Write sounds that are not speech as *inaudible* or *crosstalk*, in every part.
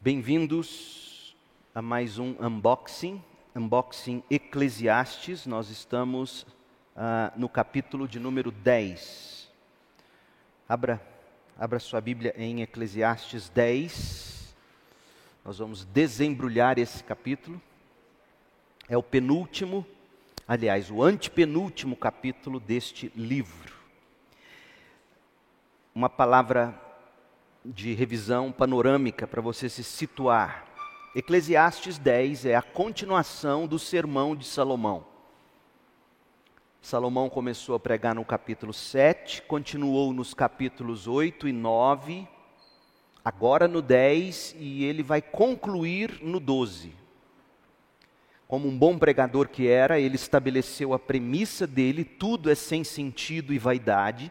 Bem-vindos a mais um unboxing, unboxing Eclesiastes. Nós estamos uh, no capítulo de número 10. Abra, abra sua Bíblia em Eclesiastes 10. Nós vamos desembrulhar esse capítulo. É o penúltimo, aliás, o antepenúltimo capítulo deste livro. Uma palavra de revisão panorâmica para você se situar. Eclesiastes 10 é a continuação do sermão de Salomão. Salomão começou a pregar no capítulo 7, continuou nos capítulos 8 e 9, agora no 10 e ele vai concluir no 12. Como um bom pregador que era, ele estabeleceu a premissa dele: tudo é sem sentido e vaidade,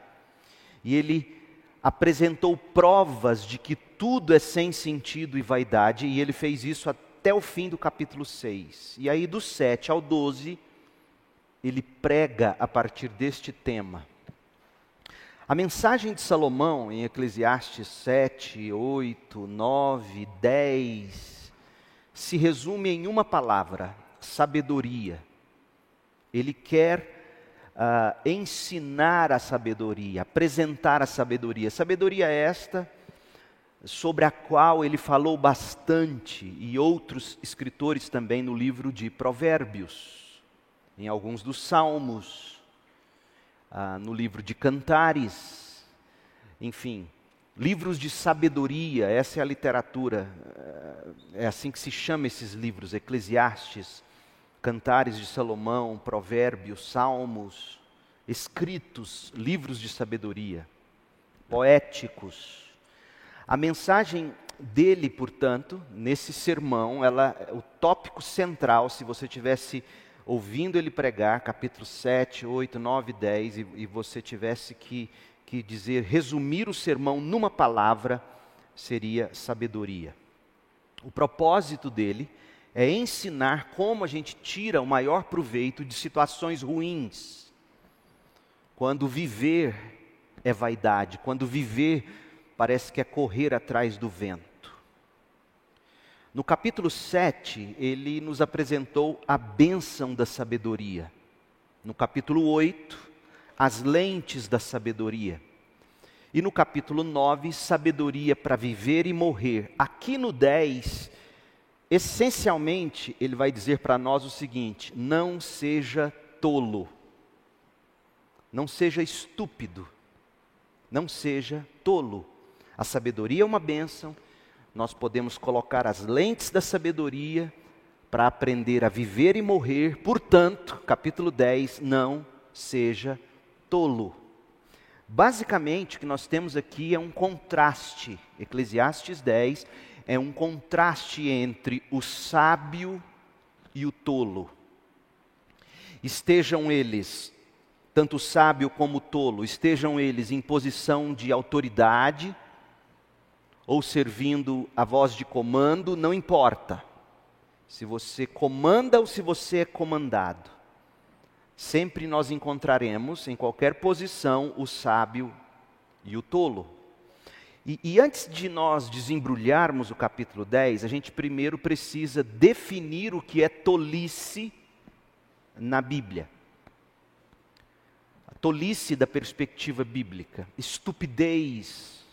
e ele apresentou provas de que tudo é sem sentido e vaidade, e ele fez isso até o fim do capítulo 6. E aí, do 7 ao 12, ele prega a partir deste tema. A mensagem de Salomão em Eclesiastes 7, 8, 9, 10 se resume em uma palavra: sabedoria. Ele quer uh, ensinar a sabedoria, apresentar a sabedoria. Sabedoria esta sobre a qual ele falou bastante e outros escritores também no livro de Provérbios, em alguns dos Salmos, no livro de Cantares, enfim, livros de sabedoria, essa é a literatura, uh, é assim que se chama esses livros, Eclesiastes, Cantares de Salomão, Provérbios, Salmos, escritos, livros de sabedoria, poéticos. A mensagem dele, portanto, nesse sermão, ela, o tópico central, se você tivesse ouvindo ele pregar, capítulo 7, 8, 9, 10, e, e você tivesse que, que dizer, resumir o sermão numa palavra, seria sabedoria. O propósito dele é ensinar como a gente tira o maior proveito de situações ruins. Quando viver é vaidade, quando viver parece que é correr atrás do vento. No capítulo 7, ele nos apresentou a bênção da sabedoria. No capítulo 8, as lentes da sabedoria. E no capítulo 9, sabedoria para viver e morrer. Aqui no 10, Essencialmente, ele vai dizer para nós o seguinte: não seja tolo, não seja estúpido, não seja tolo. A sabedoria é uma bênção, nós podemos colocar as lentes da sabedoria para aprender a viver e morrer, portanto, capítulo 10, não seja tolo. Basicamente, o que nós temos aqui é um contraste. Eclesiastes 10 é um contraste entre o sábio e o tolo. Estejam eles, tanto sábio como tolo, estejam eles em posição de autoridade ou servindo a voz de comando, não importa. Se você comanda ou se você é comandado, sempre nós encontraremos em qualquer posição o sábio e o tolo. E, e, antes de nós desembrulharmos o capítulo 10, a gente primeiro precisa definir o que é tolice na Bíblia. A tolice da perspectiva bíblica, estupidez.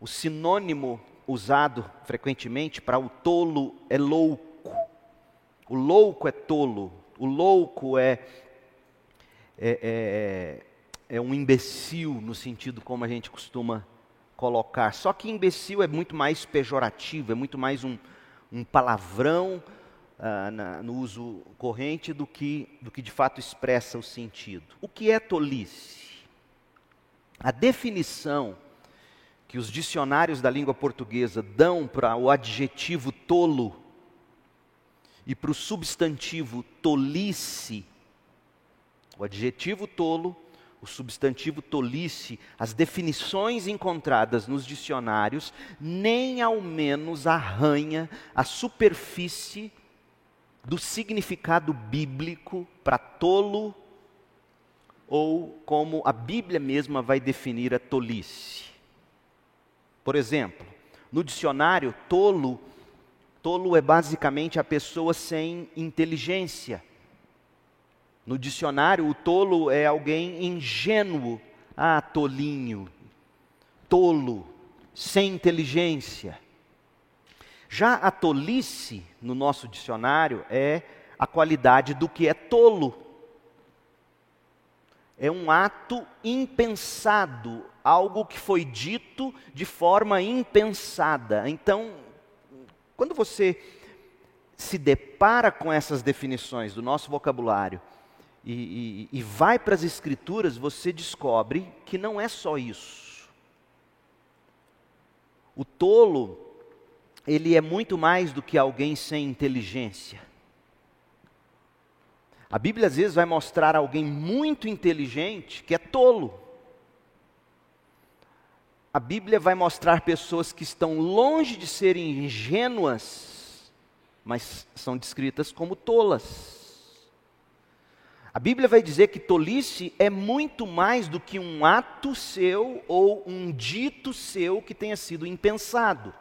O sinônimo usado frequentemente para o tolo é louco. O louco é tolo. O louco é, é, é, é um imbecil, no sentido como a gente costuma colocar. Só que imbecil é muito mais pejorativo, é muito mais um, um palavrão uh, na, no uso corrente do que, do que de fato expressa o sentido. O que é tolice? A definição que os dicionários da língua portuguesa dão para o adjetivo tolo e para o substantivo tolice, o adjetivo tolo o substantivo tolice, as definições encontradas nos dicionários, nem ao menos arranha a superfície do significado bíblico para tolo ou como a Bíblia mesma vai definir a tolice. Por exemplo, no dicionário, tolo, tolo é basicamente a pessoa sem inteligência. No dicionário, o tolo é alguém ingênuo. Ah, tolinho, tolo, sem inteligência. Já a tolice, no nosso dicionário, é a qualidade do que é tolo. É um ato impensado, algo que foi dito de forma impensada. Então, quando você se depara com essas definições do nosso vocabulário e, e, e vai para as Escrituras, você descobre que não é só isso. O tolo, ele é muito mais do que alguém sem inteligência. A Bíblia às vezes vai mostrar alguém muito inteligente que é tolo. A Bíblia vai mostrar pessoas que estão longe de serem ingênuas, mas são descritas como tolas. A Bíblia vai dizer que tolice é muito mais do que um ato seu ou um dito seu que tenha sido impensado.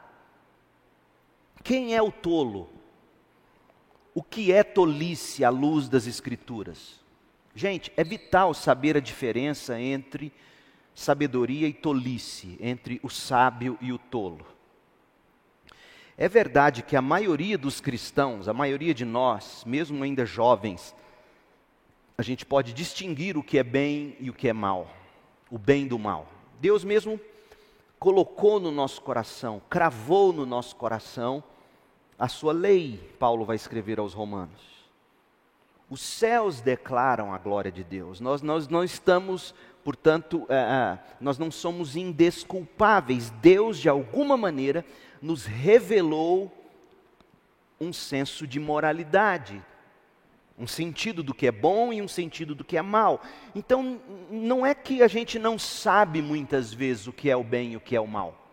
Quem é o tolo? O que é tolice à luz das Escrituras? Gente, é vital saber a diferença entre sabedoria e tolice, entre o sábio e o tolo. É verdade que a maioria dos cristãos, a maioria de nós, mesmo ainda jovens, a gente pode distinguir o que é bem e o que é mal, o bem do mal. Deus mesmo colocou no nosso coração, cravou no nosso coração a sua lei, Paulo vai escrever aos Romanos. Os céus declaram a glória de Deus. Nós, nós não estamos, portanto, é, é, nós não somos indesculpáveis. Deus, de alguma maneira, nos revelou um senso de moralidade, um sentido do que é bom e um sentido do que é mal. Então, não é que a gente não sabe muitas vezes o que é o bem e o que é o mal.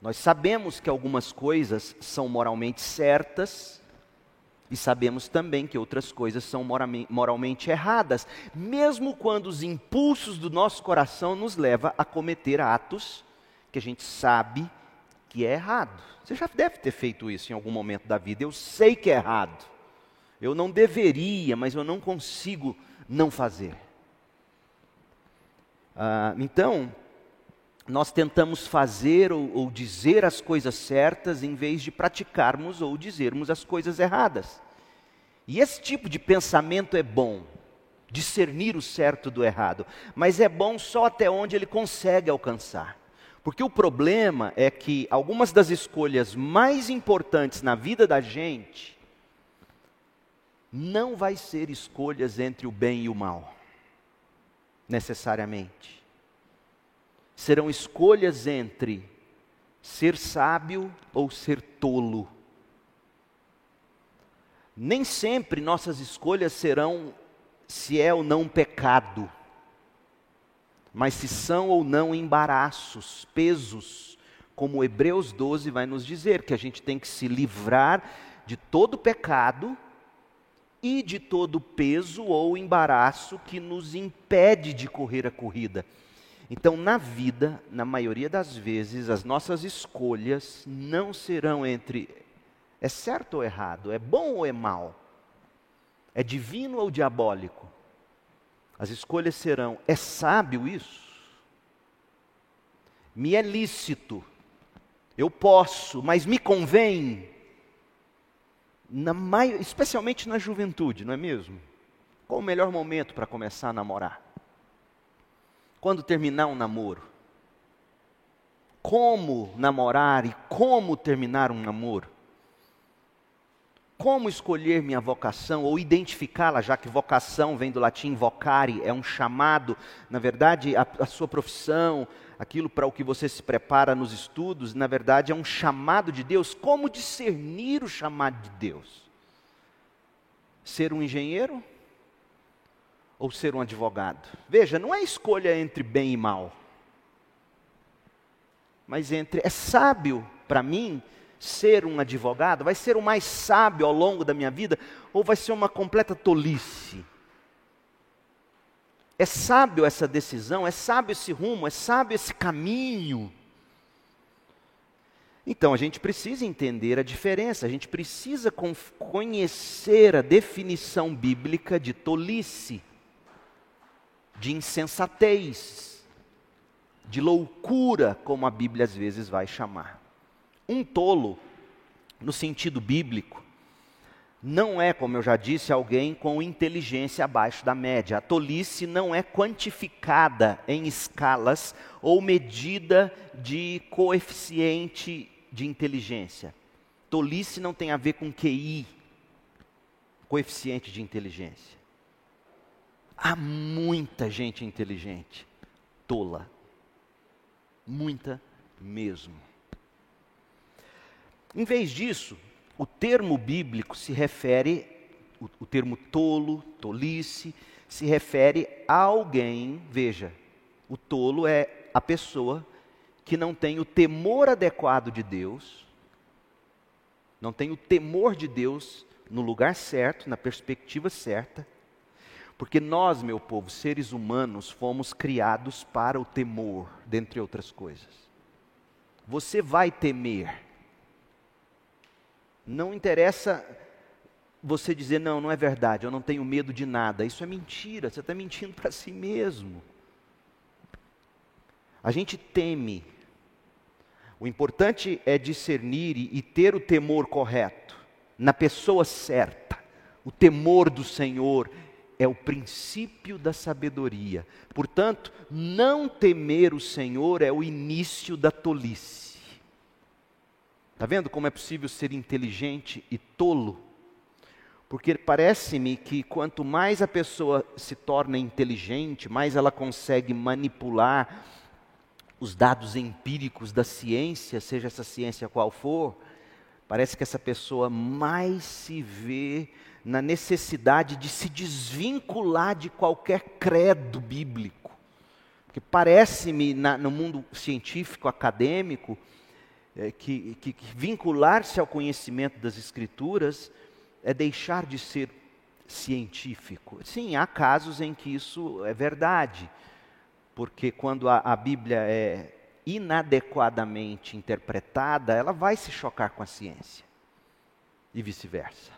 Nós sabemos que algumas coisas são moralmente certas e sabemos também que outras coisas são moralmente erradas, mesmo quando os impulsos do nosso coração nos levam a cometer atos que a gente sabe que é errado. Você já deve ter feito isso em algum momento da vida. Eu sei que é errado. Eu não deveria, mas eu não consigo não fazer. Ah, então, nós tentamos fazer ou, ou, dizer as coisas certas em vez de praticarmos ou dizermos as coisas erradas. E esse tipo de pensamento é bom, discernir o certo do errado, mas é bom só até onde ele consegue alcançar. Porque o problema é que algumas das escolhas mais importantes na vida da gente não vai ser escolhas entre o bem e o mal, necessariamente serão escolhas entre ser sábio ou ser tolo. Nem sempre nossas escolhas serão se é ou não pecado, mas se são ou não embaraços, pesos, como Hebreus 12 vai nos dizer, que a gente tem que se livrar de todo pecado e de todo peso ou embaraço que nos impede de correr a corrida. Então, na vida, na maioria das vezes, as nossas escolhas não serão entre é certo ou errado, é bom ou é mal, é divino ou diabólico. As escolhas serão: é sábio isso? Me é lícito, eu posso, mas me convém? Na mai... Especialmente na juventude, não é mesmo? Qual o melhor momento para começar a namorar? quando terminar um namoro? Como namorar e como terminar um namoro? Como escolher minha vocação ou identificá-la, já que vocação vem do latim vocare, é um chamado, na verdade, a, a sua profissão, aquilo para o que você se prepara nos estudos, na verdade é um chamado de Deus. Como discernir o chamado de Deus? Ser um engenheiro? ou ser um advogado. Veja, não é escolha entre bem e mal, mas entre é sábio para mim ser um advogado, vai ser o mais sábio ao longo da minha vida, ou vai ser uma completa tolice? É sábio essa decisão, é sábio esse rumo, é sábio esse caminho. Então a gente precisa entender a diferença, a gente precisa conhecer a definição bíblica de tolice, de insensatez, de loucura, como a Bíblia às vezes vai chamar. Um tolo, no sentido bíblico, não é, como eu já disse, alguém com inteligência abaixo da média. A tolice não é quantificada em escalas ou medida de coeficiente de inteligência. Tolice não tem a ver com QI, coeficiente de inteligência. Há muita gente inteligente, tola. Muita mesmo. Em vez disso, o termo bíblico se refere, o, o termo tolo, tolice, se refere a alguém, veja, o tolo é a pessoa que não tem o temor adequado de Deus, não tem o temor de Deus no lugar certo, na perspectiva certa, porque nós, meu povo, seres humanos, fomos criados para o temor, dentre outras coisas. Você vai temer. Não interessa você dizer, não, não é verdade, eu não tenho medo de nada. Isso é mentira, você está mentindo para si mesmo. A gente teme. O importante é discernir e ter o temor correto, na pessoa certa. O temor do Senhor é o princípio da sabedoria. Portanto, não temer o Senhor é o início da tolice. Está vendo como é possível ser inteligente e tolo? Porque parece-me que quanto mais a pessoa se torna inteligente, mais ela consegue manipular os dados empíricos da ciência, seja essa ciência qual for, parece que essa pessoa mais se vê na necessidade de se desvincular de qualquer credo bíblico. Porque parece-me, no mundo científico, acadêmico, é, que, que, vincular-se ao conhecimento das Escrituras é deixar de ser científico. Sim, há casos em que isso é verdade porque quando a, a Bíblia é inadequadamente interpretada, ela vai se chocar com a ciência e vice-versa.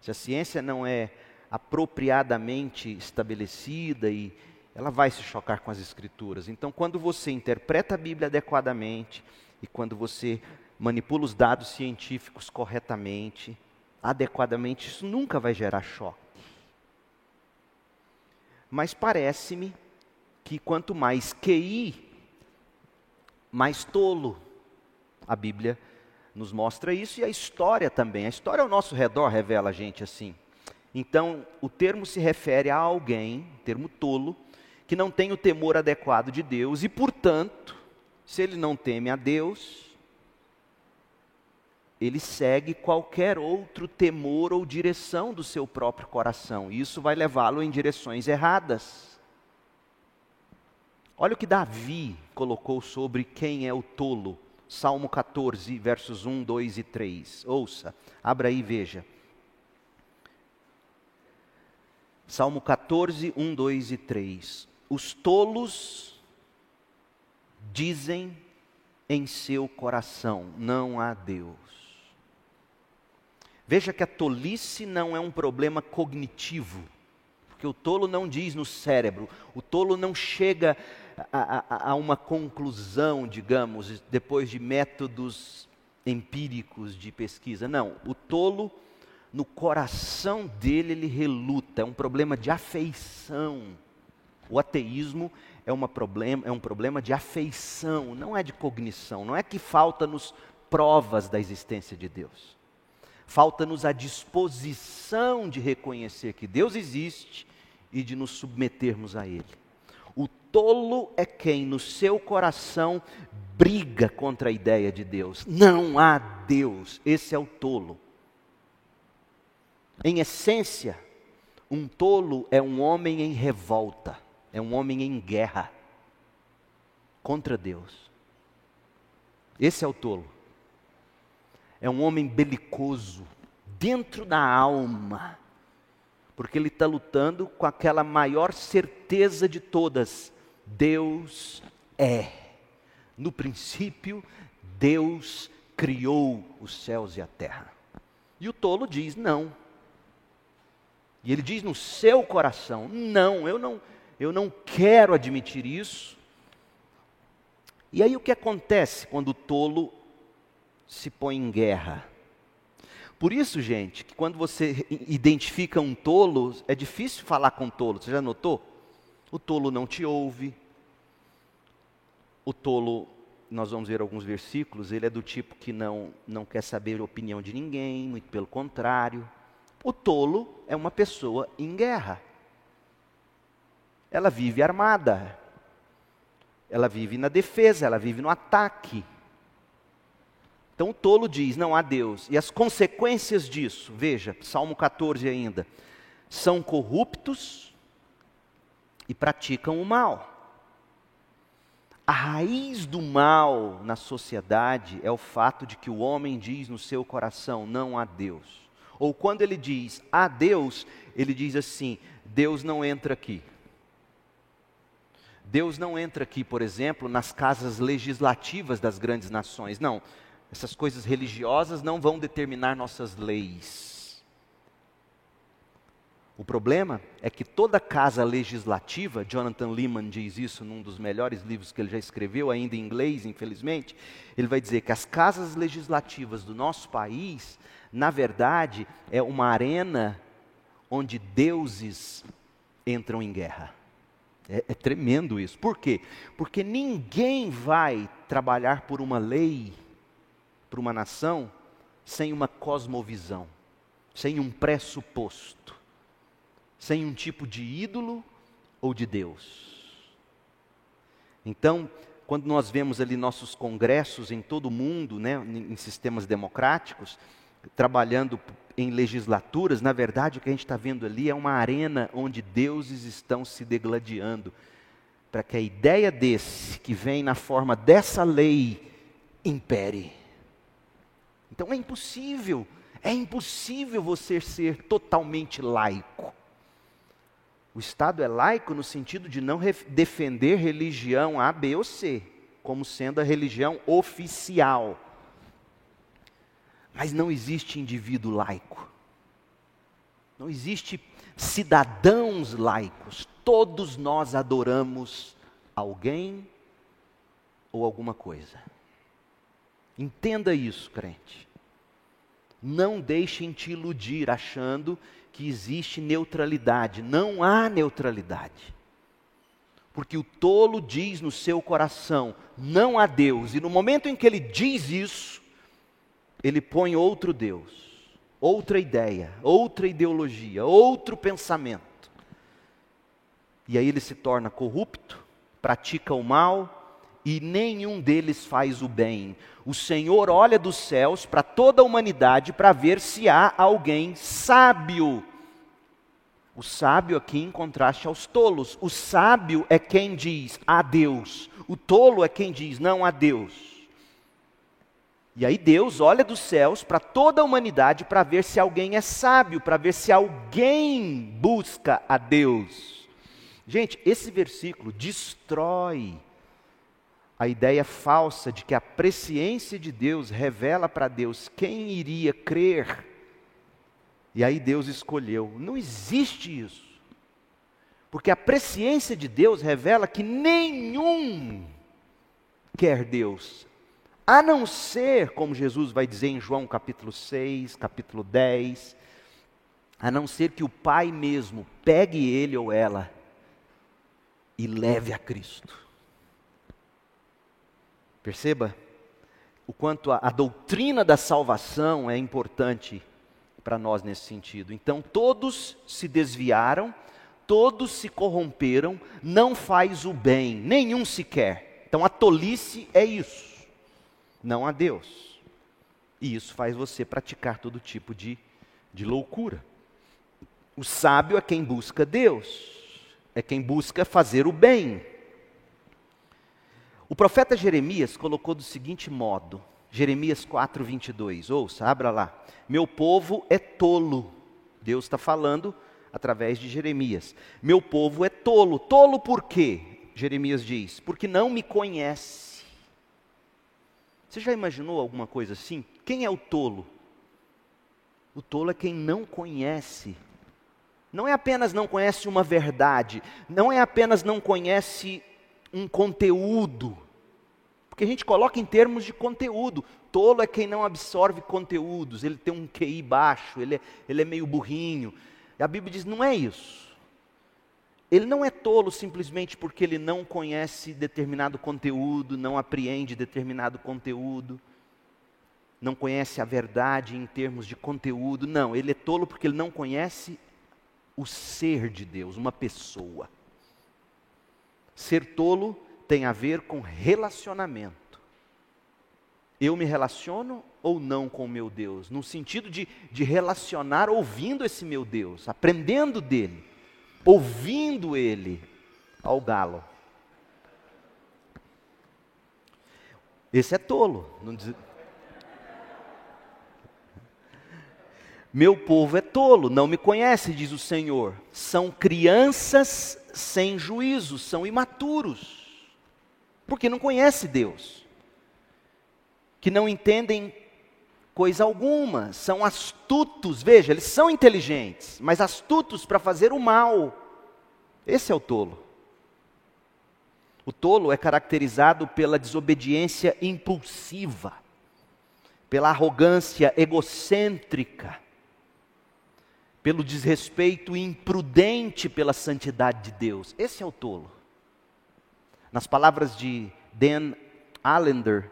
Se a ciência não é apropriadamente estabelecida e ela vai se chocar com as escrituras. Então, quando você interpreta a Bíblia adequadamente e quando você manipula os dados científicos corretamente, adequadamente, isso nunca vai gerar choque. Mas parece-me que quanto mais QI, mais tolo. A Bíblia nos mostra isso e a história também. A história ao nosso redor revela a gente assim. Então, o termo se refere a alguém, termo tolo, que não tem o temor adequado de Deus e, portanto, se ele não teme a Deus, ele segue qualquer outro temor ou direção do seu próprio coração. E isso vai levá-lo em direções erradas. Olha o que Davi colocou sobre quem é o tolo. Salmo 14, versos 1, 2 e 3. Ouça, abra aí e veja. Salmo 14, 1, 2 e 3. Os tolos dizem em seu coração: não há Deus. Veja que a tolice não é um problema cognitivo, porque o tolo não diz no cérebro, o tolo não chega a, a, a uma conclusão, digamos, depois de métodos empíricos de pesquisa. Não, o tolo, no coração dele, ele reluta, é um problema de afeição. O ateísmo é, uma problema, é um problema de afeição, não é de cognição. Não é que falta-nos provas da existência de Deus. Falta-nos a disposição de reconhecer que Deus existe e de nos submetermos a Ele tolo é quem no seu coração briga contra a ideia de Deus. Não há Deus, esse é o tolo. Em essência, um tolo é um homem em revolta, é um homem em guerra contra Deus. Esse é o tolo. É um homem belicoso, dentro da alma Porque ele está lutando com aquela maior certeza de todas: Deus é. No princípio, Deus criou os céus e a terra. E o tolo diz: não. E ele diz no seu coração: não, eu não, eu não quero admitir isso. E aí o que acontece quando o tolo se põe em guerra? Por isso, gente, que quando você identifica um tolo, é difícil falar com tolo. Você já notou? O tolo não te ouve. O tolo, nós vamos ver alguns versículos, ele é do tipo que não, não quer saber a opinião de ninguém, muito pelo contrário. O tolo é uma pessoa em guerra. Ela vive armada. Ela vive na defesa, ela vive no ataque. Então o tolo diz: não há Deus. E as consequências disso, veja, Salmo 14 ainda, são corruptos e praticam o mal. A raiz do mal na sociedade é o fato de que o homem diz no seu coração: não há Deus. Ou quando ele diz há Deus, ele diz assim: Deus não entra aqui. Deus não entra aqui, por exemplo, nas casas legislativas das grandes nações. Não. Essas coisas religiosas não vão determinar nossas leis. O problema é que toda casa legislativa, Jonathan Lehman diz isso num dos melhores livros que ele já escreveu, ainda em inglês, infelizmente, ele vai dizer que as casas legislativas do nosso país, na verdade, é uma arena onde deuses entram em guerra. É, é tremendo isso. Por quê? Porque ninguém vai trabalhar por uma lei para uma nação sem uma cosmovisão, sem um pressuposto, sem um tipo de ídolo ou de Deus. Então, quando nós vemos ali nossos congressos em todo o mundo, né, em sistemas democráticos, trabalhando em legislaturas, na verdade o que a gente está vendo ali é uma arena onde deuses estão se degladiando, para que a ideia desse, que vem na forma dessa lei, impere. Então é impossível, é impossível você ser totalmente laico. O Estado é laico no sentido de não defender religião A, B ou C, como sendo a religião oficial. Mas não existe indivíduo laico. Não existe cidadãos laicos. Todos nós adoramos alguém ou alguma coisa. Entenda isso, crente. Não deixem te iludir achando que existe neutralidade. Não há neutralidade. Porque o tolo diz no seu coração: não há Deus. E no momento em que ele diz isso, ele põe outro Deus, outra ideia, outra ideologia, outro pensamento. E aí ele se torna corrupto, pratica o mal, e nenhum deles faz o bem. O Senhor olha dos céus para toda a humanidade para ver se há alguém sábio. O sábio aqui em contraste aos tolos. O sábio é quem diz a Deus. O tolo é quem diz não a Deus. E aí Deus olha dos céus para toda a humanidade para ver se alguém é sábio, para ver se alguém busca a Deus. Gente, esse versículo destrói a ideia falsa de que a presciência de Deus revela para Deus quem iria crer. E aí Deus escolheu. Não existe isso. Porque a presciência de Deus revela que nenhum quer Deus, a não ser, como Jesus vai dizer em João capítulo 6, capítulo 10, a não ser que o Pai mesmo pegue ele ou ela e leve a Cristo. Perceba o quanto a, a doutrina da salvação é importante para nós nesse sentido. Então, todos se desviaram, todos se corromperam, não faz o bem, nenhum sequer. Então, a tolice é isso, não a Deus. E isso faz você praticar todo tipo de, de loucura. O sábio é quem busca Deus, é quem busca fazer o bem. O profeta Jeremias colocou do seguinte modo, Jeremias 4, 22, ouça, abra lá. Meu povo é tolo. Deus está falando através de Jeremias. Meu povo é tolo. Tolo por quê? Jeremias diz: porque não me conhece. Você já imaginou alguma coisa assim? Quem é o tolo? O tolo é quem não conhece. Não é apenas não conhece uma verdade, não é apenas não conhece um conteúdo. Porque a gente coloca em termos de conteúdo. Tolo é quem não absorve conteúdos, ele tem um QI baixo, ele é, ele é meio burrinho. E a Bíblia diz: não é isso. Ele não é tolo simplesmente porque ele não conhece determinado conteúdo, não apreende determinado conteúdo, não conhece a verdade em termos de conteúdo. Não, ele é tolo porque ele não conhece o ser de Deus, uma pessoa. Ser tolo tem a ver com relacionamento. Eu me relaciono ou não com o meu Deus? No sentido de, de relacionar ouvindo esse meu Deus, aprendendo dele ouvindo ele ao galo. Esse é tolo. Diz... Meu povo é tolo, não me conhece, diz o Senhor. São crianças sem juízo, são imaturos, porque não conhece Deus, que não entendem coisa alguma, são astutos, veja, eles são inteligentes, mas astutos para fazer o mal. Esse é o tolo. O tolo é caracterizado pela desobediência impulsiva, pela arrogância egocêntrica, pelo desrespeito imprudente pela santidade de Deus. Esse é o tolo. Nas palavras de Dan Allender,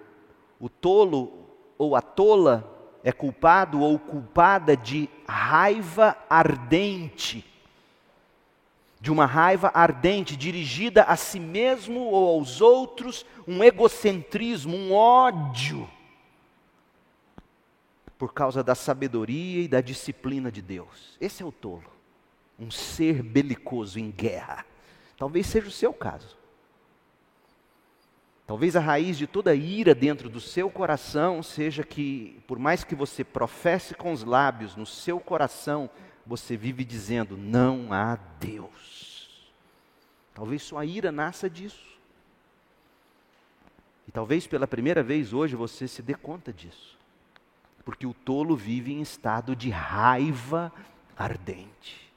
o tolo ou a tola é culpado ou culpada de raiva ardente, de uma raiva ardente dirigida a si mesmo ou aos outros, um egocentrismo, um ódio, por causa da sabedoria e da disciplina de Deus. Esse é o tolo, um ser belicoso em guerra. Talvez seja o seu caso. Talvez a raiz de toda ira dentro do seu coração seja que, por mais que você professe com os lábios, no seu coração você vive dizendo: não há Deus. Talvez sua ira nasça disso. E talvez pela primeira vez hoje você se dê conta disso. Porque o tolo vive em estado de raiva ardente.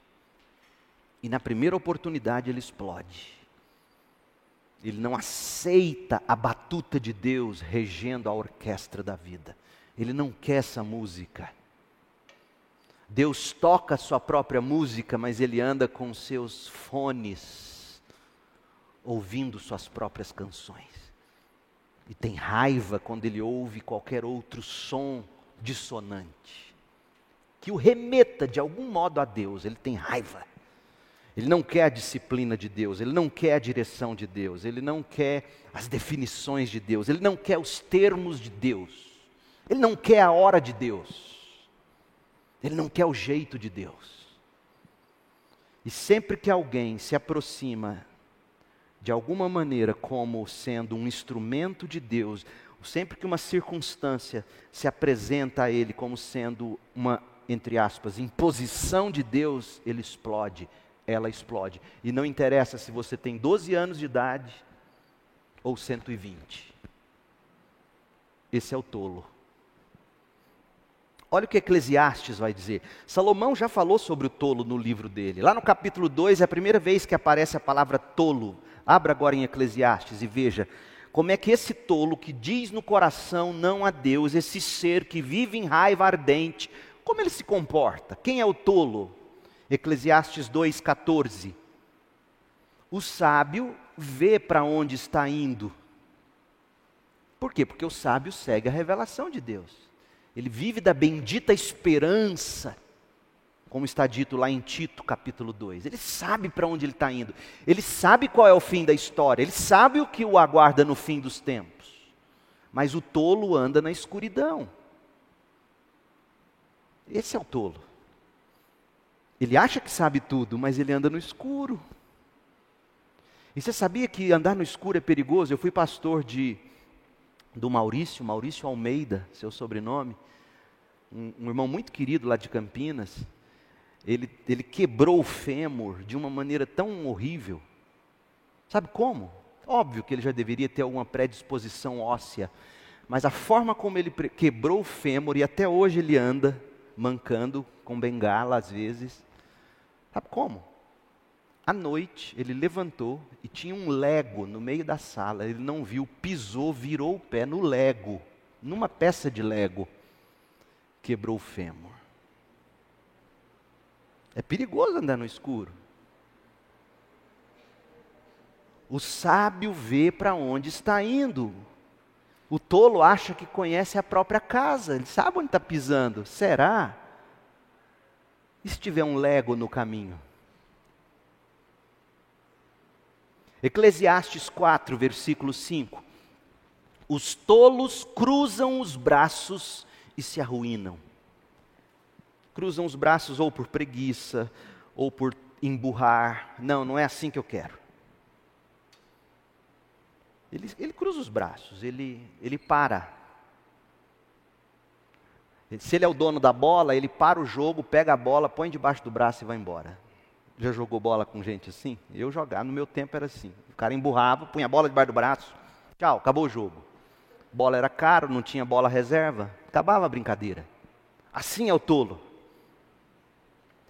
E na primeira oportunidade ele explode. Ele não aceita a batuta de Deus regendo a orquestra da vida. Ele não quer essa música. Deus toca a sua própria música, mas ele anda com seus fones, ouvindo suas próprias canções. E tem raiva quando ele ouve qualquer outro som dissonante, que o remeta de algum modo a Deus, ele tem raiva. Ele não quer a disciplina de Deus, ele não quer a direção de Deus, ele não quer as definições de Deus, ele não quer os termos de Deus, ele não quer a hora de Deus, ele não quer o jeito de Deus. E sempre que alguém se aproxima de alguma maneira como sendo um instrumento de Deus, sempre que uma circunstância se apresenta a ele como sendo uma, entre aspas, imposição de Deus, ele explode ela explode. E não interessa se você tem 12 anos de idade ou 120. Esse é o tolo. Olha o que Eclesiastes vai dizer. Salomão já falou sobre o tolo no livro dele. Lá no capítulo 2 é a primeira vez que aparece a palavra tolo. Abra agora em Eclesiastes e veja como é que esse tolo que diz no coração não a Deus, esse ser que vive em raiva ardente, como ele se comporta? Quem é o tolo? Eclesiastes 2,14. O sábio vê para onde está indo. Por quê? Porque o sábio segue a revelação de Deus. Ele vive da bendita esperança, como está dito lá em Tito, capítulo 2. Ele sabe para onde ele está indo. Ele sabe qual é o fim da história. Ele sabe o que o aguarda no fim dos tempos. Mas o tolo anda na escuridão. Esse é o tolo. Ele acha que sabe tudo, mas ele anda no escuro. E você sabia que andar no escuro é perigoso? Eu fui pastor de do Maurício, Maurício Almeida, seu sobrenome, um, um irmão muito querido lá de Campinas. ele, ele quebrou o fêmur de uma maneira tão horrível. Sabe como? Óbvio que ele já deveria ter alguma predisposição óssea, mas a forma como ele quebrou o fêmur e até hoje ele anda mancando com bengala às vezes. Sabe como? À noite ele levantou e tinha um lego no meio da sala. Ele não viu, pisou, virou o pé no lego, numa peça de lego, quebrou o fêmur. É perigoso andar no escuro. O sábio vê para onde está indo. O tolo acha que conhece a própria casa, ele sabe onde está pisando. Será? E se tiver um lego no caminho? Eclesiastes 4, versículo 5. Os tolos cruzam os braços e se arruinam cruzam os braços ou por preguiça, ou por emburrar. Não, não é assim que eu quero. Ele, ele cruza os braços, ele, ele para. Se ele é o dono da bola, ele para o jogo, pega a bola, põe debaixo do braço e vai embora. Já jogou bola com gente assim? Eu jogava, no meu tempo era assim. O cara emburrava, punha a bola debaixo do braço, tchau, acabou o jogo. Bola era caro, não tinha bola reserva, acabava a brincadeira. Assim é o tolo.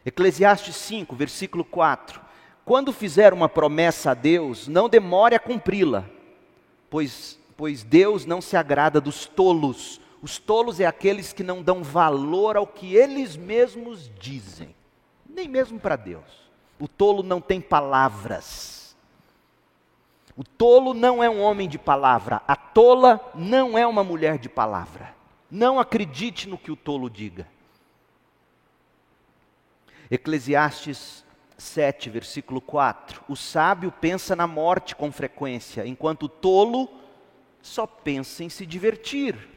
Eclesiastes 5, versículo 4. Quando fizer uma promessa a Deus, não demore a cumpri-la, pois, pois Deus não se agrada dos tolos. Os tolos é aqueles que não dão valor ao que eles mesmos dizem, nem mesmo para Deus. O tolo não tem palavras. O tolo não é um homem de palavra. A tola não é uma mulher de palavra. Não acredite no que o tolo diga. Eclesiastes 7, versículo 4. O sábio pensa na morte com frequência, enquanto o tolo só pensa em se divertir.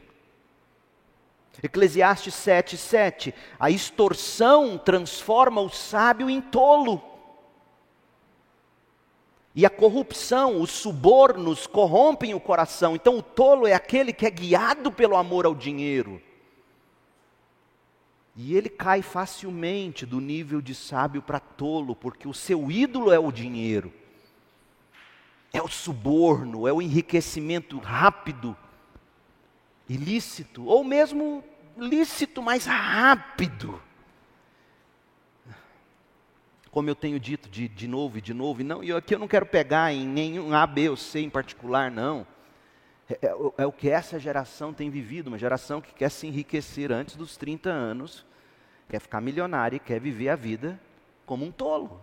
Eclesiastes 7, 7. A extorsão transforma o sábio em tolo. E a corrupção, os subornos corrompem o coração. Então o tolo é aquele que é guiado pelo amor ao dinheiro. E ele cai facilmente do nível de sábio para tolo, porque o seu ídolo é o dinheiro, é o suborno, é o enriquecimento rápido, ilícito, ou mesmo lícito, mas rápido. Como eu tenho dito de, de novo e de novo, e, não, e aqui eu não quero pegar em nenhum A, B ou C em particular, não. É, é, é, o que essa geração tem vivido, uma geração que quer se enriquecer antes dos 30 anos, quer ficar milionária e quer viver a vida como um tolo.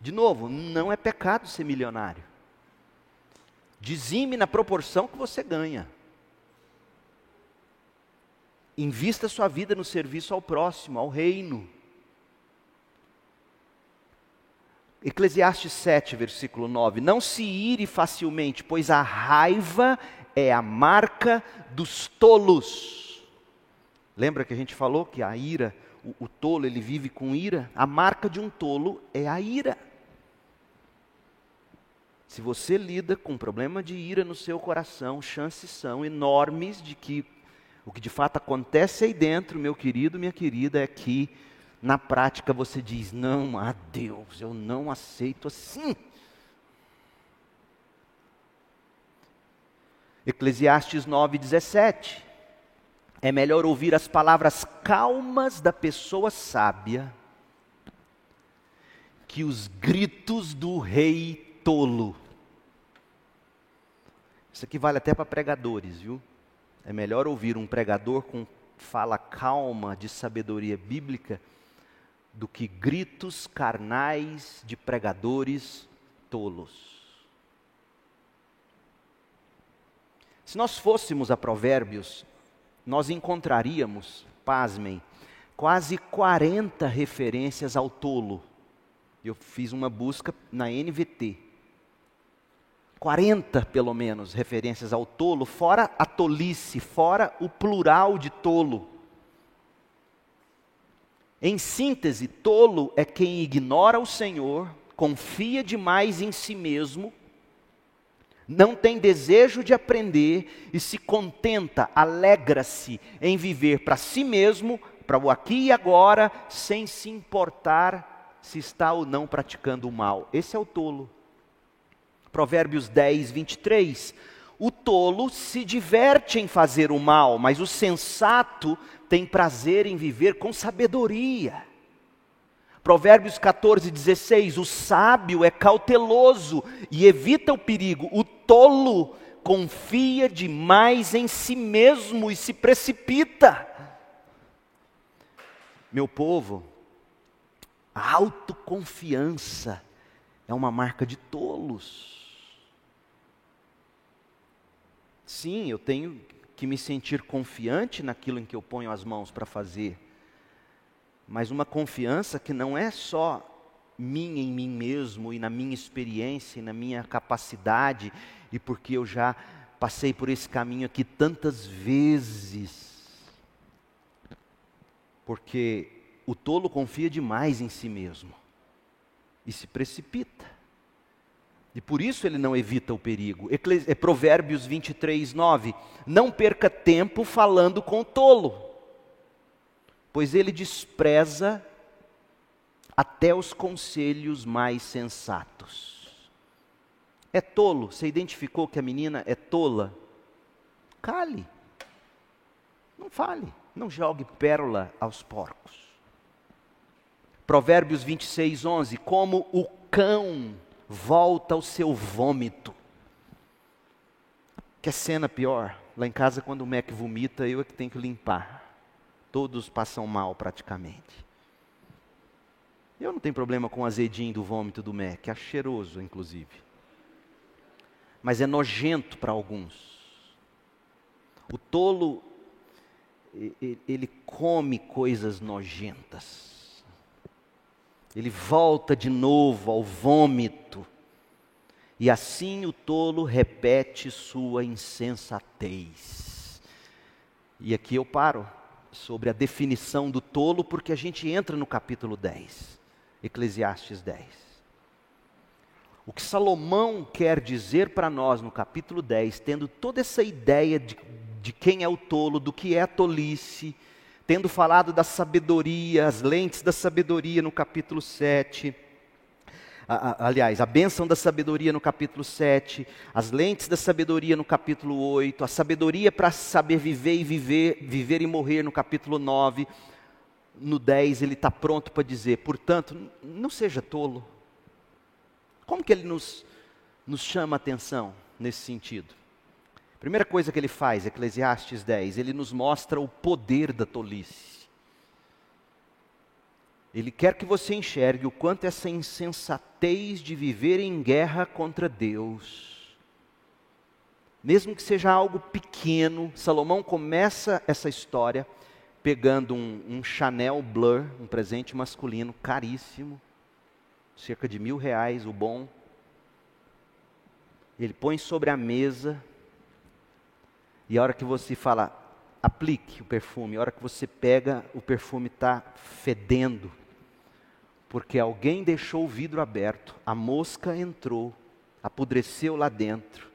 De novo, não é pecado ser milionário. Dizime na proporção que você ganha. Invista sua vida no serviço ao próximo, ao reino. Eclesiastes 7, versículo 9: Não se ire facilmente, pois a raiva é a marca dos tolos. Lembra que a gente falou que a ira, o, o tolo, ele vive com ira? A marca de um tolo é a ira. Se você lida com um problema de ira no seu coração, chances são enormes de que o que de fato acontece aí dentro, meu querido, minha querida, é que na prática você diz: Não, a Deus, eu não aceito assim. Eclesiastes 9,17. É melhor ouvir as palavras calmas da pessoa sábia que os gritos do rei tolo. Isso aqui vale até para pregadores, viu? É melhor ouvir um pregador com fala calma de sabedoria bíblica do que gritos carnais de pregadores tolos. Se nós fôssemos a Provérbios, nós encontraríamos, pasmem, quase 40 referências ao tolo. Eu fiz uma busca na NVT. 40, pelo menos, referências ao tolo, fora a tolice, fora o plural de tolo. Em síntese, tolo é quem ignora o Senhor, confia demais em si mesmo, não tem desejo de aprender e se contenta, alegra-se em viver para si mesmo, para o aqui e agora, sem se importar se está ou não praticando o mal. Esse é o tolo. Provérbios 10, 23. O tolo se diverte em fazer o mal, mas o sensato tem prazer em viver com sabedoria. Provérbios 14, 16: O sábio é cauteloso e evita o perigo, o tolo confia demais em si mesmo e se precipita. Meu povo, a autoconfiança é uma marca de tolos. Sim, eu tenho que me sentir confiante naquilo em que eu ponho as mãos para fazer, mas uma confiança que não é só minha em mim mesmo e na minha experiência e na minha capacidade e porque eu já passei por esse caminho aqui tantas vezes. Porque o tolo confia demais em si mesmo e se precipita. E por isso ele não evita o perigo. É Provérbios 23, 9. Não perca tempo falando com o tolo, pois ele despreza até os conselhos mais sensatos. É tolo, você identificou que a menina é tola? Cale. Não fale, não jogue pérola aos porcos. Provérbios 26, 11. Como o cão volta ao seu vômito. Que cena pior? Lá em casa, quando o Mac vomita, eu é que tenho que limpar. Todos passam mal praticamente. Eu não tenho problema com o azedinho do vômito do Mac, é cheiroso, inclusive. Mas é nojento para alguns. O tolo, ele come coisas nojentas. Ele volta de novo ao vômito. E assim o tolo repete sua insensatez. E aqui eu paro sobre a definição do tolo, porque a gente entra no capítulo 10, Eclesiastes 10. O que Salomão quer dizer para nós no capítulo 10, tendo toda essa ideia de, de quem é o tolo, do que é a tolice, tendo falado da sabedoria, as lentes da sabedoria no capítulo 7. aliás, a bênção da sabedoria no capítulo 7, as lentes da sabedoria no capítulo 8, a sabedoria para saber viver e viver, viver e morrer no capítulo 9. No 10 ele está pronto para dizer, portanto, não seja tolo. Como que ele nos, nos chama a atenção nesse sentido? Primeira coisa que ele faz, Eclesiastes 10, ele nos mostra o poder da tolice. Ele quer que você enxergue o quanto essa insensatez de viver em guerra contra Deus, mesmo que seja algo pequeno, Salomão começa essa história pegando um, um Chanel Blur, um presente masculino caríssimo, cerca de mil reais, o bom. Ele põe sobre a mesa e a hora que você fala, aplique o perfume, a hora que você pega, o perfume está fedendo. Porque alguém deixou o vidro aberto, a mosca entrou, apodreceu lá dentro,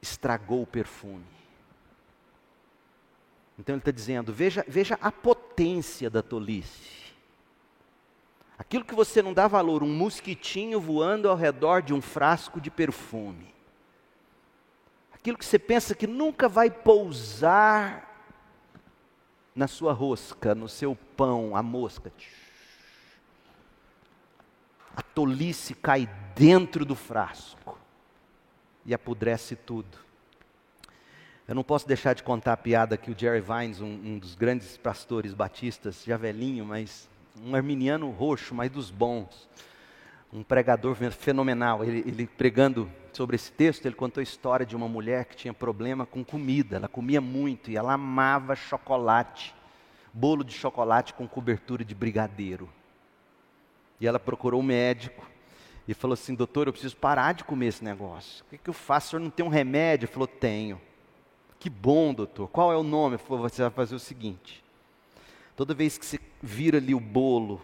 estragou o perfume. Então ele está dizendo: veja, veja a potência da tolice. Aquilo que você não dá valor, um mosquitinho voando ao redor de um frasco de perfume aquilo que você pensa que nunca vai pousar na sua rosca, no seu pão, a mosca. A tolice cai dentro do frasco e apodrece tudo. Eu não posso deixar de contar a piada que o Jerry Vines, um, um dos grandes pastores batistas, já velhinho, mas um arminiano roxo, mas dos bons, um pregador fenomenal. Ele, ele, pregando sobre esse texto, ele contou a história de uma mulher que tinha problema com comida. Ela comia muito e ela amava chocolate, bolo de chocolate com cobertura de brigadeiro. E ela procurou um médico e falou assim: Doutor, eu preciso parar de comer esse negócio. O que, que eu faço? O senhor não tem um remédio? Ele falou: Tenho. Que bom, doutor. Qual é o nome? Ele falou: Você vai fazer o seguinte. Toda vez que você vira ali o bolo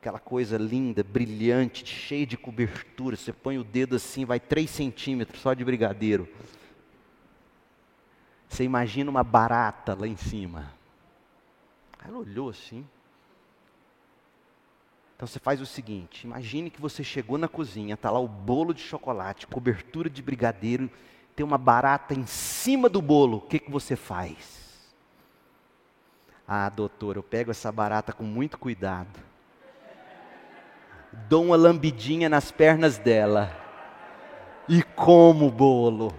aquela coisa linda, brilhante, cheia de cobertura. Você põe o dedo assim, vai três centímetros só de brigadeiro. Você imagina uma barata lá em cima. Ela olhou assim. Então você faz o seguinte: imagine que você chegou na cozinha, está lá o bolo de chocolate, cobertura de brigadeiro, tem uma barata em cima do bolo. O que, que você faz? Ah, doutor, eu pego essa barata com muito cuidado. Dou uma lambidinha nas pernas dela. E como o bolo.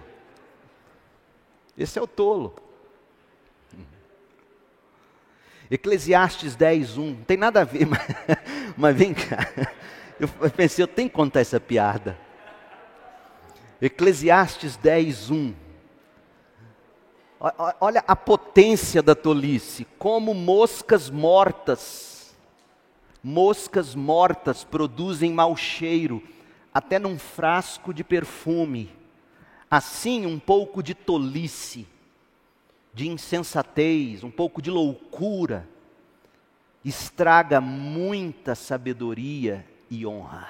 Esse é o tolo. Eclesiastes 10, 1. Não tem nada a ver, *laughs* mas, mas vem cá. Eu pensei, eu tenho que contar essa piada. Eclesiastes 10, 1. Olha a potência da tolice, como moscas mortas. Moscas mortas produzem mau cheiro, até num frasco de perfume. Assim, um pouco de tolice de insensatez, um pouco de loucura, estraga muita sabedoria e honra.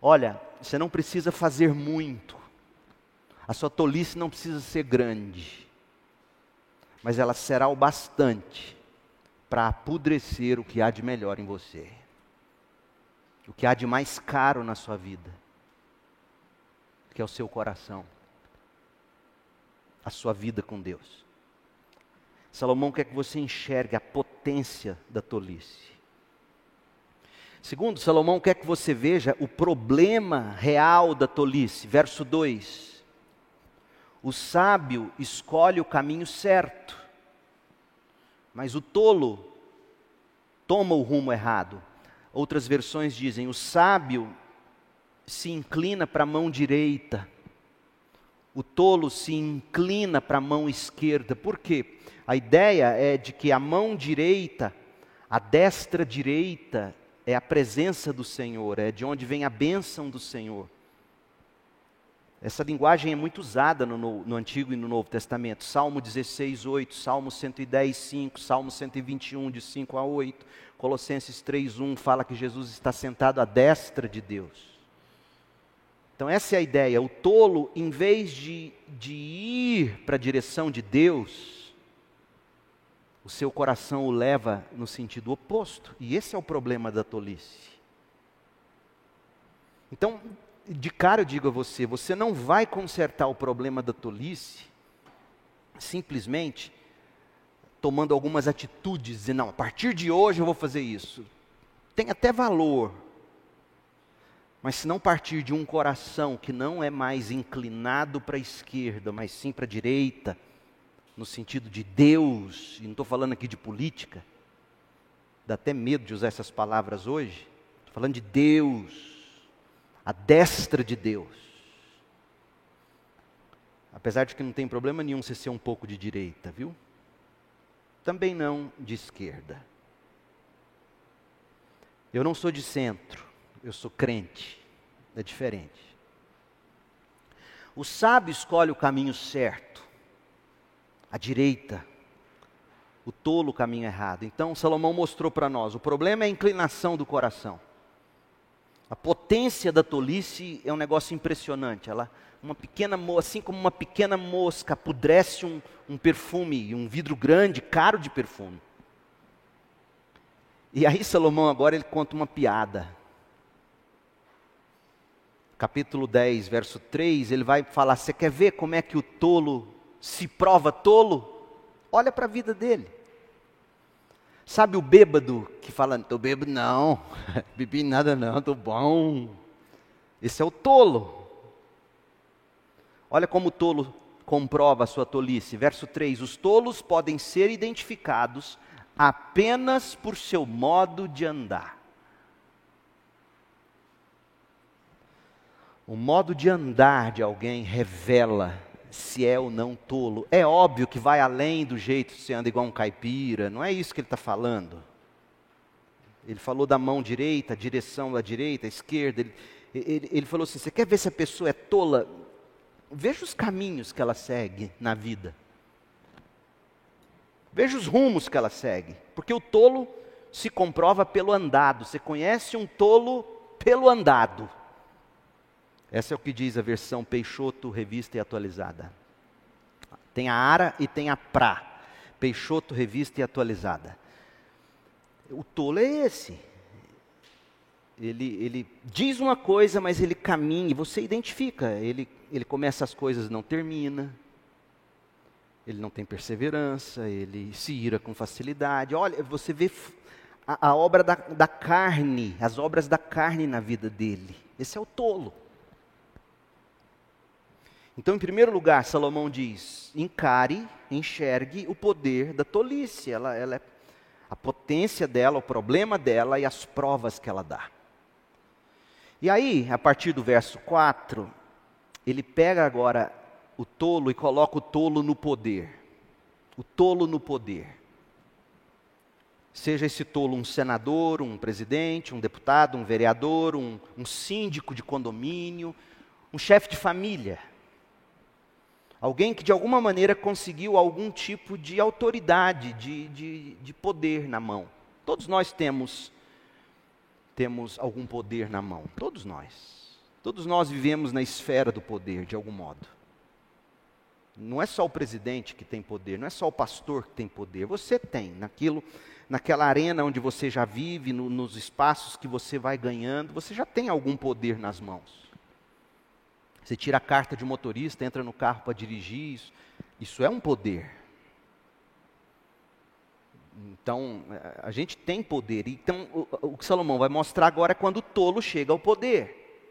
Olha, você não precisa fazer muito, a sua tolice não precisa ser grande, mas ela será o bastante para apodrecer o que há de melhor em você, o que há de mais caro na sua vida, que é o seu coração a sua vida com Deus. Salomão quer que você enxergue a potência da tolice. Segundo, Salomão quer que você veja o problema real da tolice. Verso 2: O sábio escolhe o caminho certo, mas o tolo toma o rumo errado. Outras versões dizem: o sábio se inclina para a mão direita, o tolo se inclina para a mão esquerda. Por quê? A ideia é de que a mão direita, a destra direita, é a presença do Senhor, é de onde vem a bênção do Senhor. Essa linguagem é muito usada no, no, no, Antigo e no Novo Testamento. Salmo 16, 8, Salmo 110, 5, Salmo 121, de 5 a 8, Colossenses 3, 1 fala que Jesus está sentado à destra de Deus. Então, essa é a ideia. O tolo, em vez de, de ir para a direção de Deus, o seu coração o leva no sentido oposto. E esse é o problema da tolice. Então, de cara eu digo a você: você não vai consertar o problema da tolice simplesmente tomando algumas atitudes, dizendo, não, a partir de hoje eu vou fazer isso. Tem até valor, mas se não partir de um coração que não é mais inclinado para a esquerda, mas sim para a direita, no sentido de Deus, e não estou falando aqui de política, dá até medo de usar essas palavras hoje, estou falando de Deus, a destra de Deus. Apesar de que não tem problema nenhum você ser um pouco de direita, viu? Também não de esquerda. Eu não sou de centro eu sou crente. É diferente. O sábio escolhe o caminho certo, a direita. O tolo o caminho errado. Então Salomão mostrou para nós: o problema é a inclinação do coração. A potência da tolice é um negócio impressionante. Ela, uma pequena assim como uma pequena mosca apodrece um, um perfume, um vidro grande, caro de perfume. E aí Salomão agora ele conta uma piada capítulo 10, verso 3, ele vai falar: Você quer ver como é que o tolo se prova tolo? Olha para a vida dele. Sabe o bêbado que fala: Estou bêbado, não, *laughs* bebi nada, não, estou bom. Esse é o tolo. Olha como o tolo comprova a sua tolice. Verso 3: Os tolos podem ser identificados apenas por seu modo de andar. O modo de andar de alguém revela se é ou não tolo. É óbvio que vai além do jeito que você anda igual um caipira, não é isso que ele está falando. Ele falou da mão direita, direção da direita, esquerda. Ele, ele, ele falou assim: você quer ver se a pessoa é tola? Veja os caminhos que ela segue na vida. Veja os rumos que ela segue. Porque o tolo se comprova pelo andado. Você conhece um tolo pelo andado. Essa é o que diz a versão Peixoto, revista e atualizada. Tem a ara e tem a pra. Peixoto, revista e atualizada. O tolo é esse. Ele, ele diz uma coisa, mas ele caminha, você identifica. Ele, ele começa as coisas e não termina. Ele não tem perseverança, ele se ira com facilidade. Olha, você vê a, a obra da, da carne, as obras da carne na vida dele. Esse é o tolo. Então, em primeiro lugar, Salomão diz: encare, enxergue o poder da tolice. Ela, ela é a potência dela, o problema dela e as provas que ela dá. E aí, a partir do verso 4, ele pega agora o tolo e coloca o tolo no poder. O tolo no poder. Seja esse tolo um senador, um presidente, um deputado, um vereador, um, um síndico de condomínio, um chefe de família. Alguém que de alguma maneira conseguiu algum tipo de autoridade, de, de, de poder na mão. Todos nós temos, temos algum poder na mão. Todos nós. Todos nós vivemos na esfera do poder, de algum modo. Não é só o presidente que tem poder, não é só o pastor que tem poder. Você tem naquilo naquela arena onde você já vive, no, nos espaços que você vai ganhando, você já tem algum poder nas mãos. Você tira a carta de motorista, entra no carro para dirigir, isso, isso é um poder. Então, a gente tem poder. Então, o, o que Salomão vai mostrar agora é quando o tolo chega ao poder.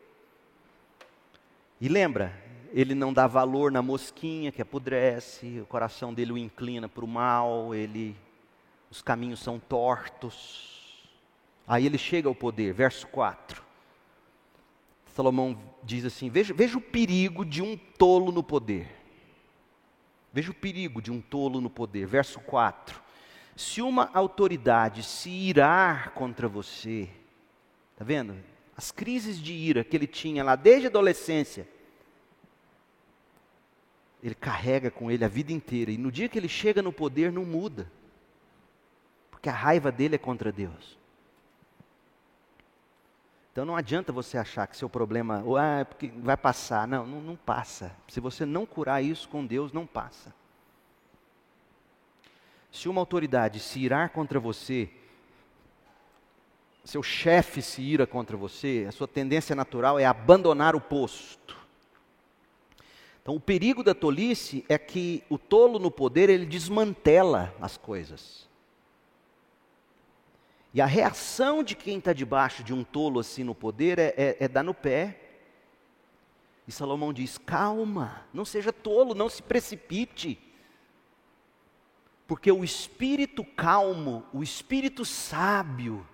E lembra, ele não dá valor na mosquinha que apodrece, o coração dele o inclina para o mal, ele os caminhos são tortos. Aí ele chega ao poder, verso 4. Salomão diz assim: veja, veja o perigo de um tolo no poder. Veja o perigo de um tolo no poder. Verso 4. Se uma autoridade se irar contra você, está vendo? As crises de ira que ele tinha lá desde a adolescência, ele carrega com ele a vida inteira. E no dia que ele chega no poder, não muda porque a raiva dele é contra Deus. Então não adianta você achar que seu problema ah, é porque vai passar. Não, não, não passa. Se você não curar isso com Deus, não passa. Se uma autoridade se irar contra você, seu chefe se ira contra você, a sua tendência natural é abandonar o posto. Então, o perigo da tolice é que o tolo no poder ele desmantela as coisas. E a reação de quem está debaixo de um tolo assim no poder é, é, é dar no pé. E Salomão diz: calma, não seja tolo, não se precipite. Porque o espírito calmo, o espírito sábio,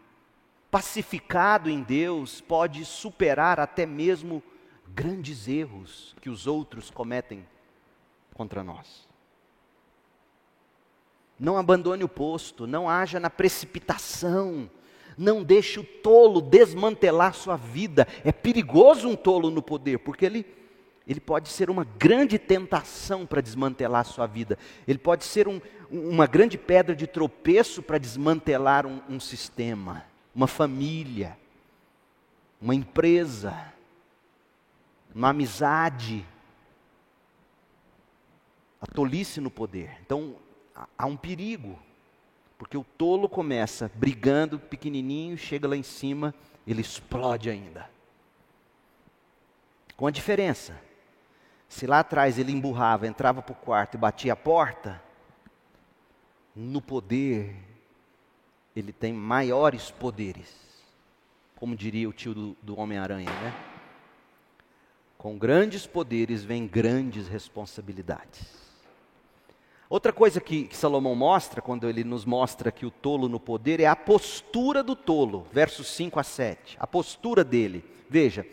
pacificado em Deus, pode superar até mesmo grandes erros que os outros cometem contra nós. Não abandone o posto, não haja na precipitação, não deixe o tolo desmantelar sua vida. É perigoso um tolo no poder, porque ele, ele pode ser uma grande tentação para desmantelar sua vida. Ele pode ser um, uma grande pedra de tropeço para desmantelar um, um sistema, uma família, uma empresa, uma amizade. A tolice no poder. Então, há um perigo, porque o tolo começa brigando pequenininho, chega lá em cima, ele explode ainda. Com a diferença, se lá atrás ele emburrava, entrava para o quarto e batia a porta, no poder, ele tem maiores poderes. Como diria o tio do, do Homem-Aranha, né? Com grandes poderes vem grandes responsabilidades. Outra coisa que, que, Salomão mostra, quando ele nos mostra que o tolo no poder, é a postura do tolo, versos 5 a 7. A postura dele. Veja,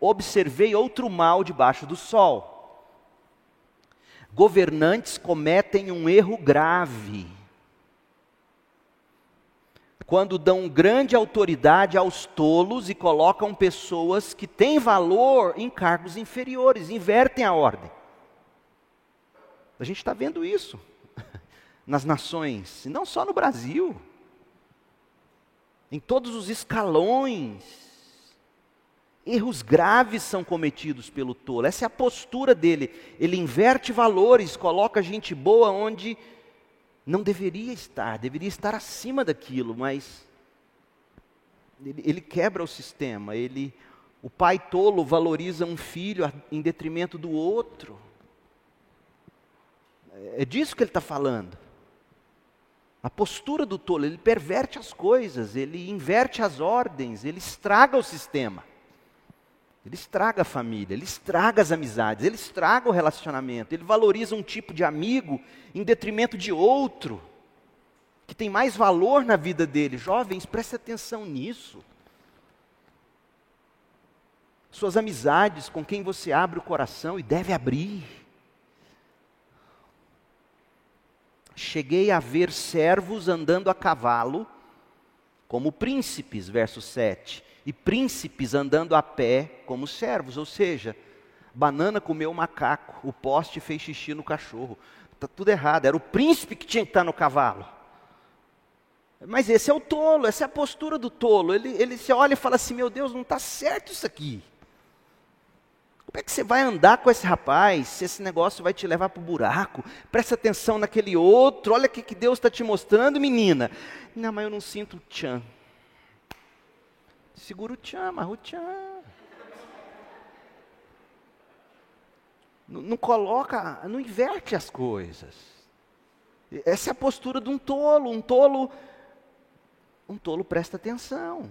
observei outro mal debaixo do sol. Governantes cometem um erro grave quando dão grande autoridade aos tolos e colocam pessoas que têm valor em cargos inferiores, invertem a ordem. A gente está vendo isso nas nações, e não só no Brasil, em todos os escalões. Erros graves são cometidos pelo tolo, essa é a postura dele. Ele inverte valores, coloca gente boa onde não deveria estar, deveria estar acima daquilo, mas ele, ele quebra o sistema. Ele, o pai tolo valoriza um filho em detrimento do outro. É disso que ele está falando. A postura do tolo, ele perverte as coisas, ele inverte as ordens, ele estraga o sistema. Ele estraga a família, ele estraga as amizades, ele estraga o relacionamento, ele valoriza um tipo de amigo em detrimento de outro, que tem mais valor na vida dele. Jovens, preste atenção nisso. Suas amizades com quem você abre o coração e deve abrir. Cheguei a ver servos andando a cavalo, como príncipes, verso 7 e príncipes andando a pé como servos, ou seja, banana comeu o macaco, o poste fez xixi no cachorro. Está tudo errado, era o príncipe que tinha que estar no cavalo. Mas esse é o tolo, essa é a postura do tolo. Ele, ele se olha e fala assim: Meu Deus, não está certo isso aqui. Como é que você vai andar com esse rapaz se esse negócio vai te levar para o buraco? Presta atenção naquele outro, olha o que Deus está te mostrando, menina. Não, mas eu não sinto tchan. Segura o tchan, amarra o tchan. Não, não coloca, não inverte as coisas. Essa é a postura de um tolo. Um tolo, um tolo presta atenção.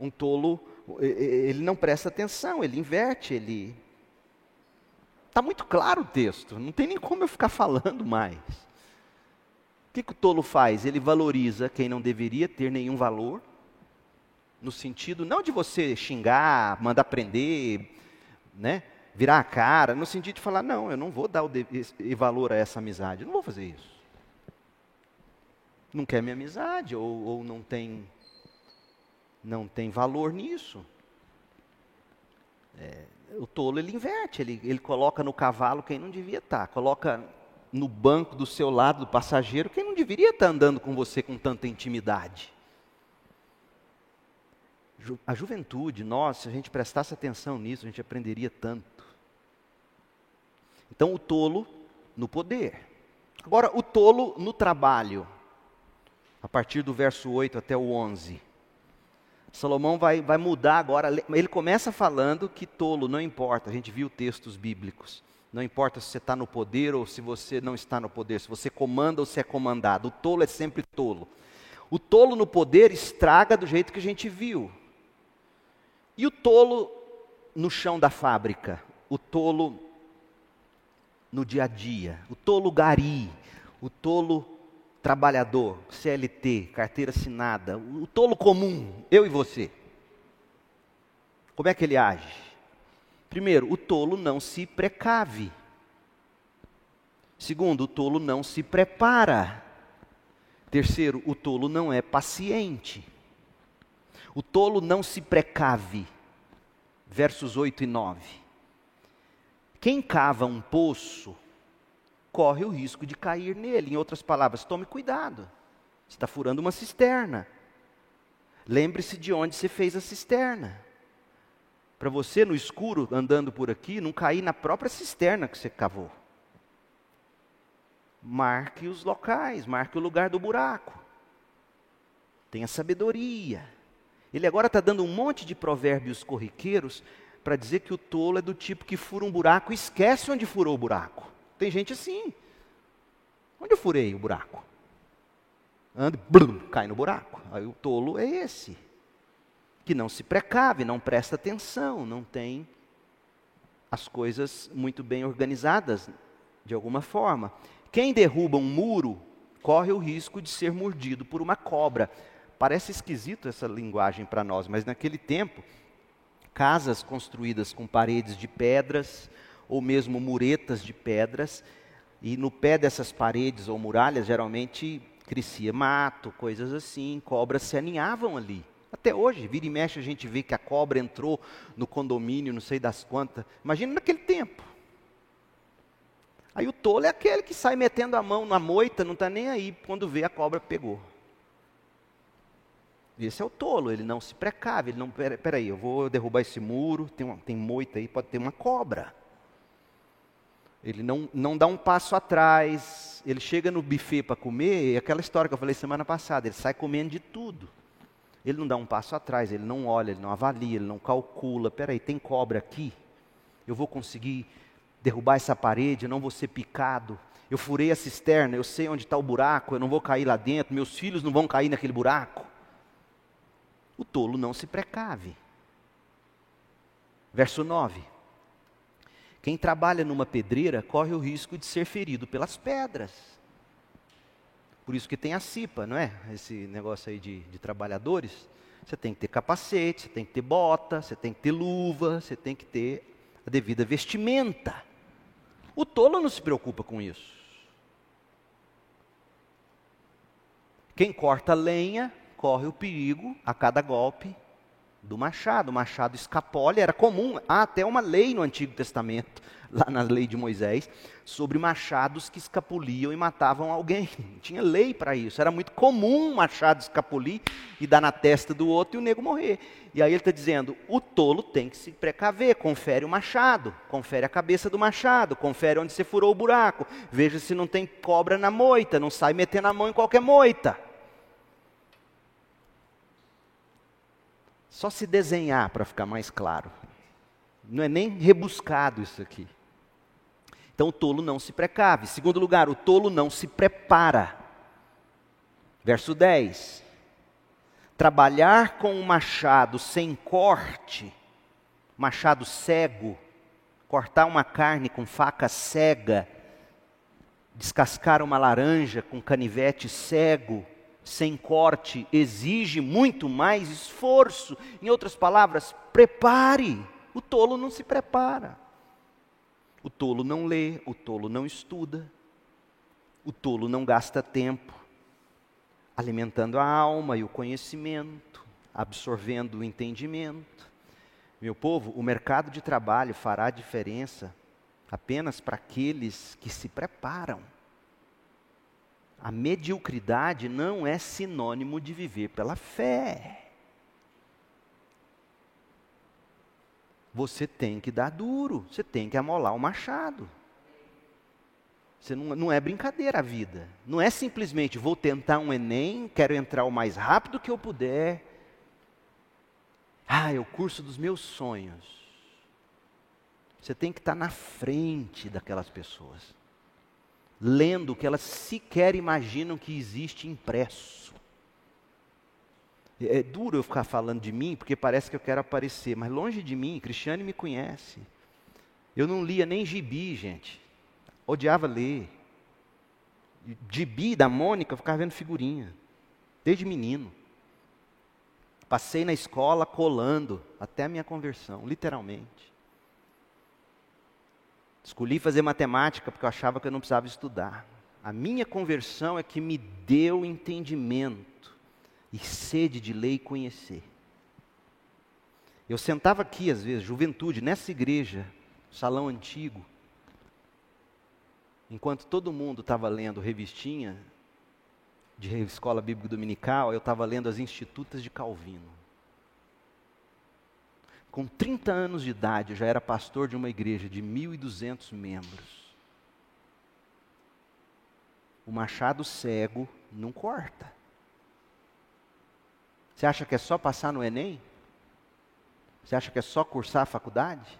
Um tolo, ele não presta atenção, ele inverte, ele. Está muito claro o texto, não tem nem como eu ficar falando mais. O que, que o tolo faz? Ele valoriza quem não deveria ter nenhum valor, no sentido não de você xingar, mandar prender, né? virar a cara, no sentido de falar, não, eu não vou dar o valor a essa amizade, eu não vou fazer isso. Não quer minha amizade, ou, ou não tem não tem valor nisso. É, o tolo ele inverte, ele, ele coloca no cavalo quem não devia estar, coloca no banco do seu lado do passageiro quem não deveria estar andando com você com tanta intimidade a juventude, nós, se a gente prestasse atenção nisso, a gente aprenderia tanto. Então, o tolo no poder. Agora, o tolo no trabalho. A partir do verso 8 até o 11. Salomão vai, vai mudar agora. Ele começa falando que tolo não importa, a gente viu textos bíblicos. Não importa se você está no poder ou se você não está no poder, se você comanda ou se é comandado. O tolo é sempre tolo. O tolo no poder estraga do jeito que a gente viu. E o tolo no chão da fábrica, o tolo no dia a dia, o tolo gari, o tolo trabalhador, CLT, carteira assinada, o tolo comum, eu e você. Como é que ele age? Primeiro, o tolo não se precave. Segundo, o tolo não se prepara. Terceiro, o tolo não é paciente. O tolo não se precave. Versos 8 e 9. Quem cava um poço corre o risco de cair nele. Em outras palavras, tome cuidado. Você está furando uma cisterna. Lembre-se de onde você fez a cisterna. Para você, no escuro, andando por aqui, não cair na própria cisterna que você cavou. Marque os locais, marque o lugar do buraco. Tenha sabedoria. Ele agora está dando um monte de provérbios corriqueiros para dizer que o tolo é do tipo que fura um buraco e esquece onde furou o buraco. Tem gente assim. Onde eu furei o buraco? Anda, blum, cai no buraco. Aí o tolo é esse. Que não se precave, não presta atenção, não tem as coisas muito bem organizadas de alguma forma. Quem derruba um muro corre o risco de ser mordido por uma cobra. Parece esquisito essa linguagem para nós, mas naquele tempo, casas construídas com paredes de pedras ou mesmo muretas de pedras, e no pé dessas paredes ou muralhas geralmente crescia mato, coisas assim, cobras se aninhavam ali. Até hoje, vira e mexe, a gente vê que a cobra entrou no condomínio, não sei das quantas. Imagina naquele tempo. Aí o tolo é aquele que sai metendo a mão na moita, não está nem aí, quando vê a cobra pegou. Esse é o tolo, ele não se precave, ele não, peraí, eu vou derrubar esse muro, tem, uma, tem moita aí, pode ter uma cobra. Ele não, não dá um passo atrás. Ele chega no buffet para comer, e aquela história que eu falei semana passada, ele sai comendo de tudo. Ele não dá um passo atrás, ele não olha, ele não avalia, ele não calcula. Peraí, tem cobra aqui? Eu vou conseguir derrubar essa parede, eu não vou ser picado. Eu furei a cisterna, eu sei onde está o buraco, eu não vou cair lá dentro, meus filhos não vão cair naquele buraco. O tolo não se precave. Verso 9. Quem trabalha numa pedreira corre o risco de ser ferido pelas pedras. Por isso que tem a CIPA, não é? Esse negócio aí de, de trabalhadores. Você tem que ter capacete, você tem que ter bota, você tem que ter luva, você tem que ter a devida vestimenta. O tolo não se preocupa com isso. Quem corta lenha corre o perigo a cada golpe do machado. O machado escapole era comum, há até uma lei no Antigo Testamento, *laughs* lá na lei de Moisés, sobre machados que escapuliam e matavam alguém. *laughs* Tinha lei para isso. Era muito comum um machado escapulir e dar na testa do outro e o nego morrer. E aí ele está dizendo: o tolo tem que se precaver, confere o machado, confere a cabeça do machado, confere onde você furou o buraco, veja se não tem cobra na moita, não sai metendo a mão em qualquer moita. Só se desenhar para ficar mais claro. Não é nem rebuscado isso aqui. Então o tolo não se precave. Segundo lugar, o tolo não se prepara. Verso 10. Trabalhar com um machado sem corte, machado cego, cortar uma carne com faca cega, descascar uma laranja com canivete cego, sem corte exige muito mais esforço. Em outras palavras, prepare. O tolo não se prepara. O tolo não lê, o tolo não estuda, o tolo não gasta tempo alimentando a alma e o conhecimento, absorvendo o entendimento. Meu povo, o mercado de trabalho fará diferença apenas para aqueles que se preparam. A mediocridade não é sinônimo de viver pela fé. Você tem que dar duro, você tem que amolar o machado. Você não, não é brincadeira a vida. Não é simplesmente vou tentar um Enem, quero entrar o mais rápido que eu puder. Ah, é o curso dos meus sonhos. Você tem que estar na frente daquelas pessoas lendo que elas sequer imaginam que existe impresso. É, é duro eu ficar falando de mim, porque parece que eu quero aparecer, mas longe de mim, Cristiane me conhece. Eu não lia nem gibi, gente. Odiava ler. Gibi da Mônica, eu ficava vendo figurinha. Desde menino. Passei na escola colando até a minha conversão, literalmente. Escolhi fazer matemática porque eu achava que eu não precisava estudar. A minha conversão é que me deu entendimento e sede de ler e conhecer. Eu sentava aqui, às vezes, juventude, nessa igreja, salão antigo, enquanto todo mundo estava lendo revistinha de escola bíblica dominical, eu estava lendo as Institutas de Calvino. Com 30 anos de idade, já era pastor de uma igreja de 1.200 membros. O machado cego não corta. Você acha que é só passar no Enem? Você acha que é só cursar a faculdade?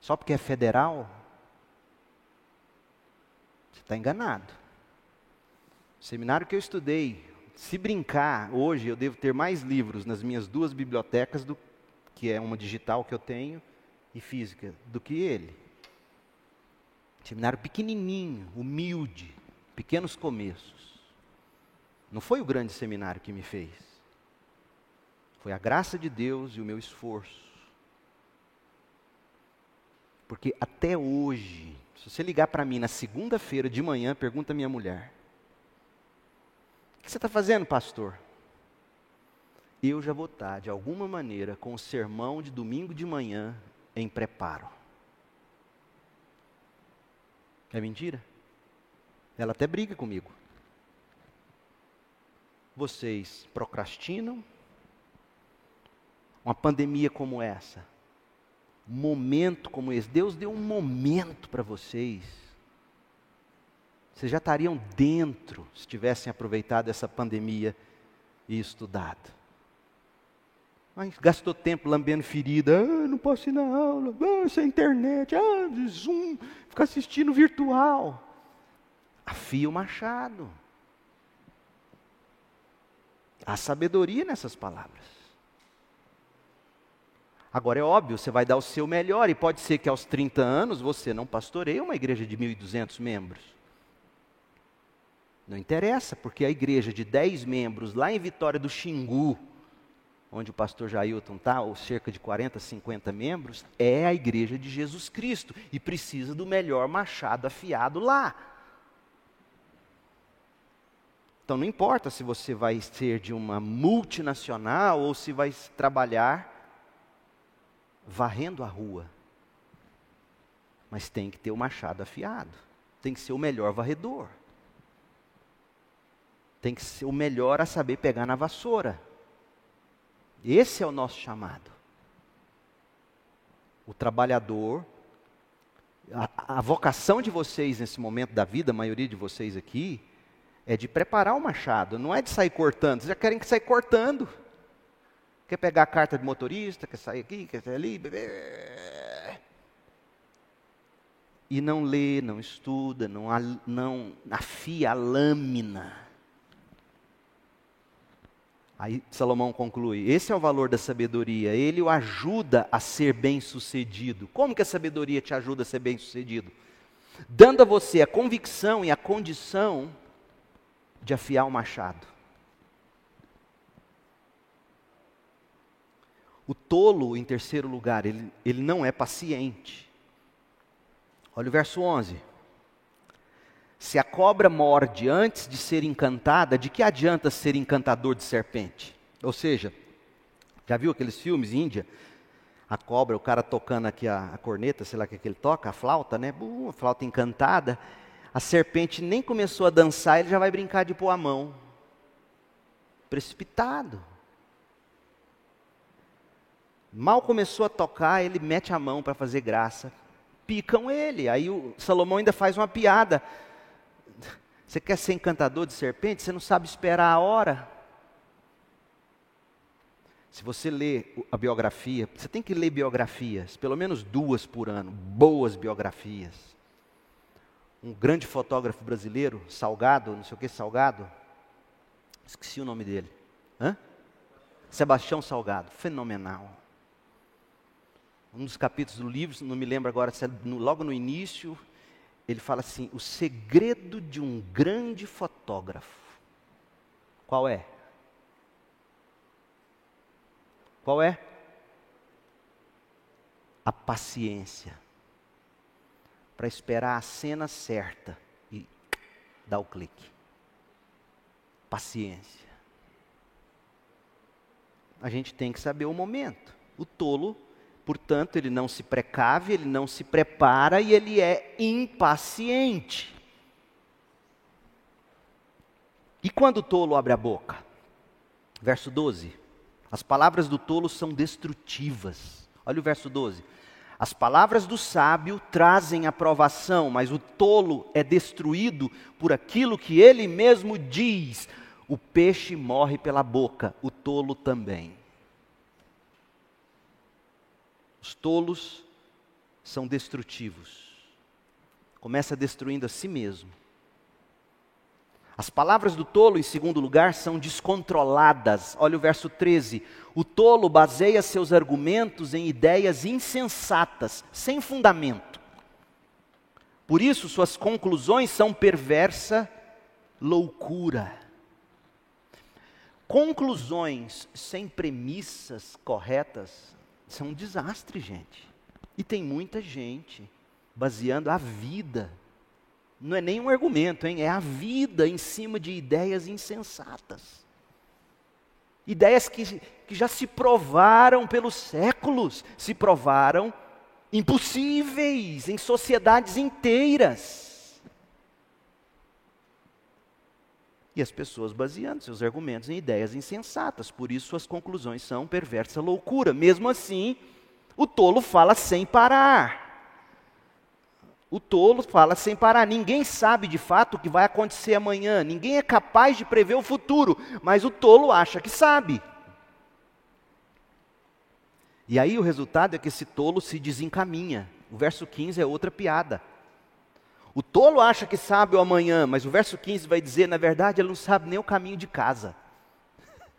Só porque é federal? Você está enganado. O seminário que eu estudei, se brincar, hoje eu devo ter mais livros nas minhas duas bibliotecas do que é uma digital que eu tenho, e física, do que ele. Seminário pequenininho, humilde, pequenos começos. Não foi o grande seminário que me fez. Foi a graça de Deus e o meu esforço. Porque até hoje, se você ligar para mim na segunda-feira de manhã, pergunta a minha mulher: O que você está fazendo, pastor? Eu já vou estar, de alguma maneira, com o sermão de domingo de manhã em preparo. É mentira? Ela até briga comigo. Vocês procrastinam? Uma pandemia como essa momento como esse. Deus deu um momento para vocês. Vocês já estariam dentro se tivessem aproveitado essa pandemia e estudado. Gastou tempo lambendo ferida, ah, não posso ir na aula, ah, essa internet, ah, Zoom, ficar assistindo virtual. Afia o machado. Há sabedoria nessas palavras. Agora é óbvio, você vai dar o seu melhor e pode ser que aos 30 anos você não pastoreie uma igreja de 1.200 membros. Não interessa, porque a igreja de 10 membros lá em Vitória do Xingu, onde o pastor Jailton está, ou cerca de 40, 50 membros, é a igreja de Jesus Cristo e precisa do melhor machado afiado lá. Então não importa se você vai ser de uma multinacional ou se vai trabalhar varrendo a rua. Mas tem que ter o machado afiado. Tem que ser o melhor varredor. Tem que ser o melhor a saber pegar na vassoura. Esse é o nosso chamado. O trabalhador, a, a vocação de vocês nesse momento da vida, a maioria de vocês aqui, é de preparar o machado, não é de sair cortando. Vocês já querem que sair cortando. Quer pegar a carta de motorista, quer sair aqui, quer sair ali. E não lê, não estuda, não, não afia a lâmina. Aí Salomão conclui: esse é o valor da sabedoria, ele o ajuda a ser bem-sucedido. Como que a sabedoria te ajuda a ser bem-sucedido? Dando a você a convicção e a condição de afiar o machado. O tolo, em terceiro lugar, ele, ele não é paciente. Olha o verso 11. Se a cobra morde antes de ser encantada, de que adianta ser encantador de serpente? Ou seja, já viu aqueles filmes Índia? A cobra, o cara tocando aqui a, a corneta, sei lá o que, é que ele toca, a flauta, né? Uh, a flauta encantada a serpente nem começou a dançar, ele já vai brincar de pôr a mão. Precipitado. Mal começou a tocar, ele mete a mão para fazer graça. Picam ele. Aí o Salomão ainda faz uma piada. Você quer ser encantador de serpente? Você não sabe esperar a hora. Se você lê a biografia, você tem que ler biografias, pelo menos duas por ano, boas biografias um grande fotógrafo brasileiro, Salgado, não sei o que, Salgado. Esqueci o nome dele. Hã? Sebastião Salgado, fenomenal. Um dos capítulos do livro, não me lembro agora, se é logo no início, ele fala assim: o segredo de um grande fotógrafo. Qual é? Qual é? A paciência para esperar a cena certa e dar o clique. Paciência. A gente tem que saber o momento. O tolo, portanto, ele não se precave, ele não se prepara e ele é impaciente. E quando o tolo abre a boca? Verso 12. As palavras do tolo são destrutivas. Olha o verso 12. As palavras do sábio trazem aprovação, mas o tolo é destruído por aquilo que ele mesmo diz. O peixe morre pela boca, o tolo também. Os tolos são destrutivos. Começa destruindo a si mesmo. As palavras do tolo, em segundo lugar, são descontroladas. Olha o verso 13. O tolo baseia seus argumentos em ideias insensatas, sem fundamento. Por isso, suas conclusões são perversa loucura. Conclusões sem premissas corretas são um desastre, gente. E tem muita gente baseando a vida não é nem um argumento, hein? é a vida em cima de ideias insensatas. Ideias que, que já se provaram pelos séculos, se provaram impossíveis em sociedades inteiras. As pessoas baseando seus argumentos em ideias insensatas, por isso suas conclusões são perversa loucura. Mesmo assim, O tolo fala sem parar. O tolo fala sem parar. Ninguém sabe de fato o que vai acontecer amanhã. Ninguém é capaz de prever o futuro. Mas o tolo acha que sabe. E aí o resultado é que esse tolo se desencaminha. O verso 15 é outra piada. O tolo acha que sabe o amanhã, mas o verso 15 vai dizer, na verdade, ele não sabe nem o caminho de casa. *laughs*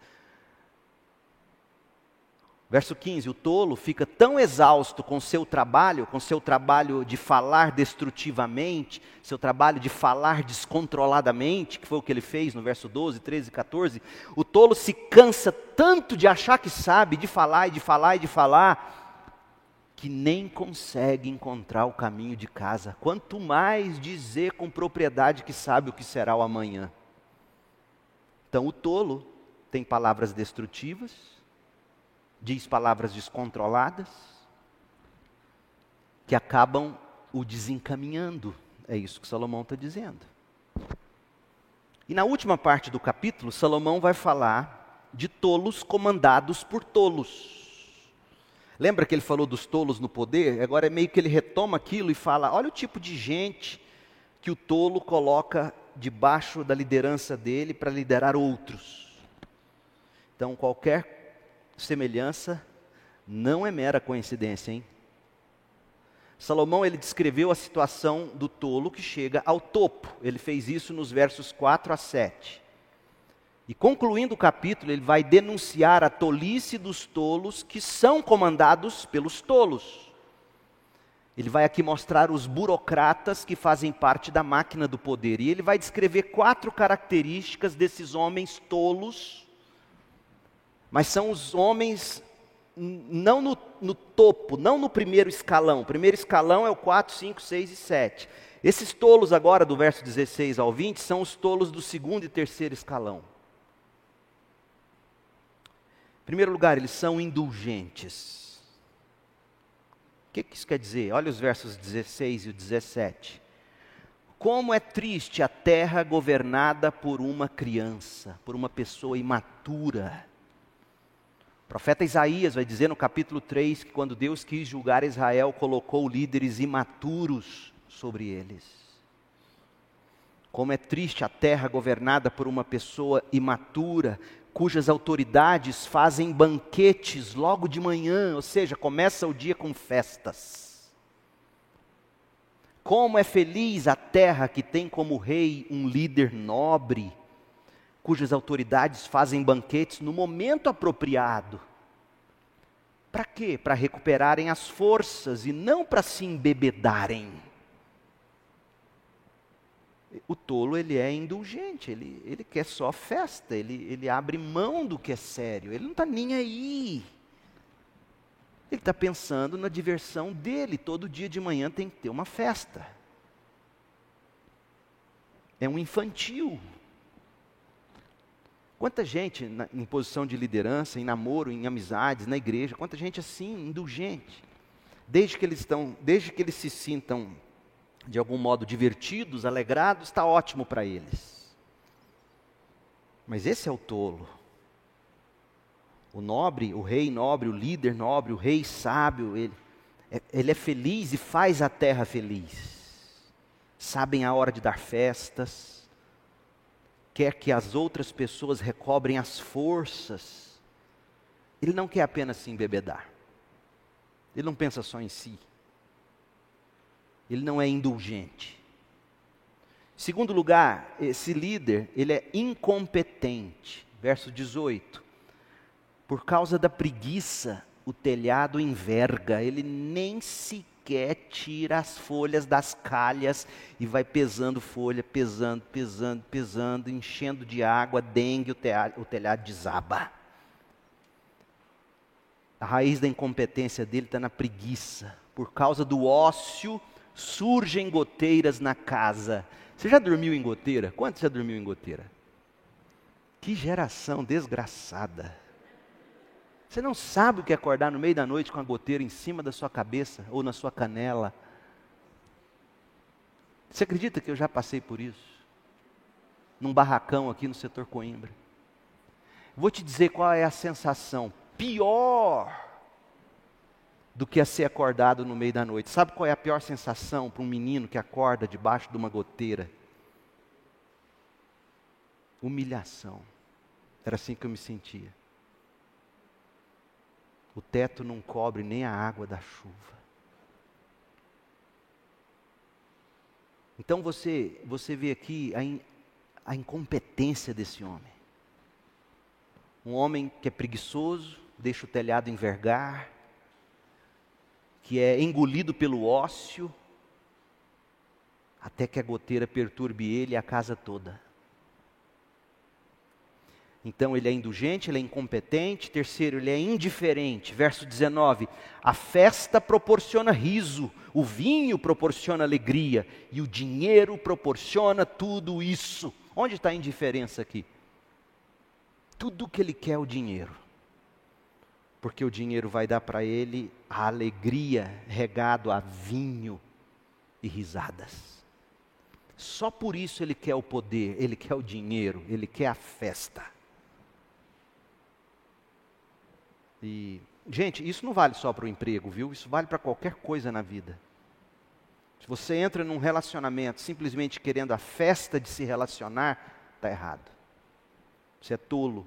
Verso 15: O tolo fica tão exausto com seu trabalho, com seu trabalho de falar destrutivamente, seu trabalho de falar descontroladamente, que foi o que ele fez no verso 12, 13 e 14. O tolo se cansa tanto de achar que sabe, de falar e de falar e de falar, que nem consegue encontrar o caminho de casa. Quanto mais dizer com propriedade que sabe o que será o amanhã. Então, o tolo tem palavras destrutivas diz palavras descontroladas que acabam o desencaminhando. É isso que Salomão está dizendo. E na última parte do capítulo, Salomão vai falar de tolos comandados por tolos. Lembra que ele falou dos tolos no poder? Agora é meio que ele retoma aquilo e fala: olha o tipo de gente que o tolo coloca debaixo da liderança dele para liderar outros. Então, qualquer semelhança não é mera coincidência, hein? Salomão ele descreveu a situação do tolo que chega ao topo. Ele fez isso nos versos 4 a 7. E concluindo o capítulo, ele vai denunciar a tolice dos tolos que são comandados pelos tolos. Ele vai aqui mostrar os burocratas que fazem parte da máquina do poder. E ele vai descrever quatro características desses homens tolos mas são os homens não no, no, topo, não no primeiro escalão. O primeiro escalão é o 4, 5, 6 e 7. Esses tolos agora, do verso 16 ao 20, são os tolos do segundo e terceiro escalão. Em primeiro lugar, eles são indulgentes. O que, que isso quer dizer? Olha os versos 16 e 17. Como é triste a terra governada por uma criança, por uma pessoa imatura profeta Isaías vai dizer no capítulo 3 que quando Deus quis julgar Israel, colocou líderes imaturos sobre eles. Como é triste a terra governada por uma pessoa imatura, cujas autoridades fazem banquetes logo de manhã, ou seja, começa o dia com festas. Como é feliz a terra que tem como rei um líder nobre, cujas autoridades fazem banquetes no momento apropriado. Para quê? Para recuperarem as forças e não para se embebedarem. O tolo ele é indulgente, ele, ele quer só festa, ele, ele abre mão do que é sério, ele não está nem aí. Ele está pensando na diversão dele, todo dia de manhã tem que ter uma festa. É um infantil. Quanta gente na, em posição de liderança, em namoro, em amizades, na igreja, quanta gente assim, indulgente. Desde que eles estão, desde que eles se sintam de algum modo divertidos, alegrados, está ótimo para eles. Mas esse é o tolo. O nobre, o rei nobre, o líder nobre, o rei sábio, ele é, ele é feliz e faz a terra feliz. Sabem a hora de dar festas, quer que as outras pessoas recobrem as forças. Ele não quer apenas se embebedar. Ele não pensa só em si. Ele não é indulgente. Segundo lugar, esse líder, ele é incompetente. Verso 18. Por causa da preguiça, o telhado enverga, ele nem se quer, tira as folhas das calhas e vai pesando folha, pesando, pesando, pesando, enchendo de água, dengue, o telhado, o telhado desaba. A raiz da incompetência dele está na preguiça. Por causa do ócio, surgem goteiras na casa. Você já dormiu em goteira? Quanto já dormiu em goteira? Que geração desgraçada. Você não sabe o que é acordar no meio da noite com a goteira em cima da sua cabeça ou na sua canela. Você acredita que eu já passei por isso? Num barracão aqui no setor Coimbra. Vou te dizer qual é a sensação pior do que a ser acordado no meio da noite. Sabe qual é a pior sensação para um menino que acorda debaixo de uma goteira? Humilhação. Era assim que eu me sentia. O teto não cobre nem a água da chuva. Então você, você vê aqui a, in, a incompetência desse homem. Um homem que é preguiçoso, deixa o telhado envergar, que é engolido pelo ócio, até que a goteira perturbe ele e a casa toda. Então ele é indulgente, ele é incompetente. Terceiro, ele é indiferente. Verso 19: a festa proporciona riso, o vinho proporciona alegria e o dinheiro proporciona tudo isso. Onde está a indiferença aqui? Tudo que ele quer é o dinheiro. Porque o dinheiro vai dar para ele a alegria regado a vinho e risadas. Só por isso ele quer o poder, ele quer o dinheiro, ele quer a festa. E, gente, isso não vale só para o emprego, viu? Isso vale para qualquer coisa na vida. Se você entra num relacionamento simplesmente querendo a festa de se relacionar, está errado. Você é tolo.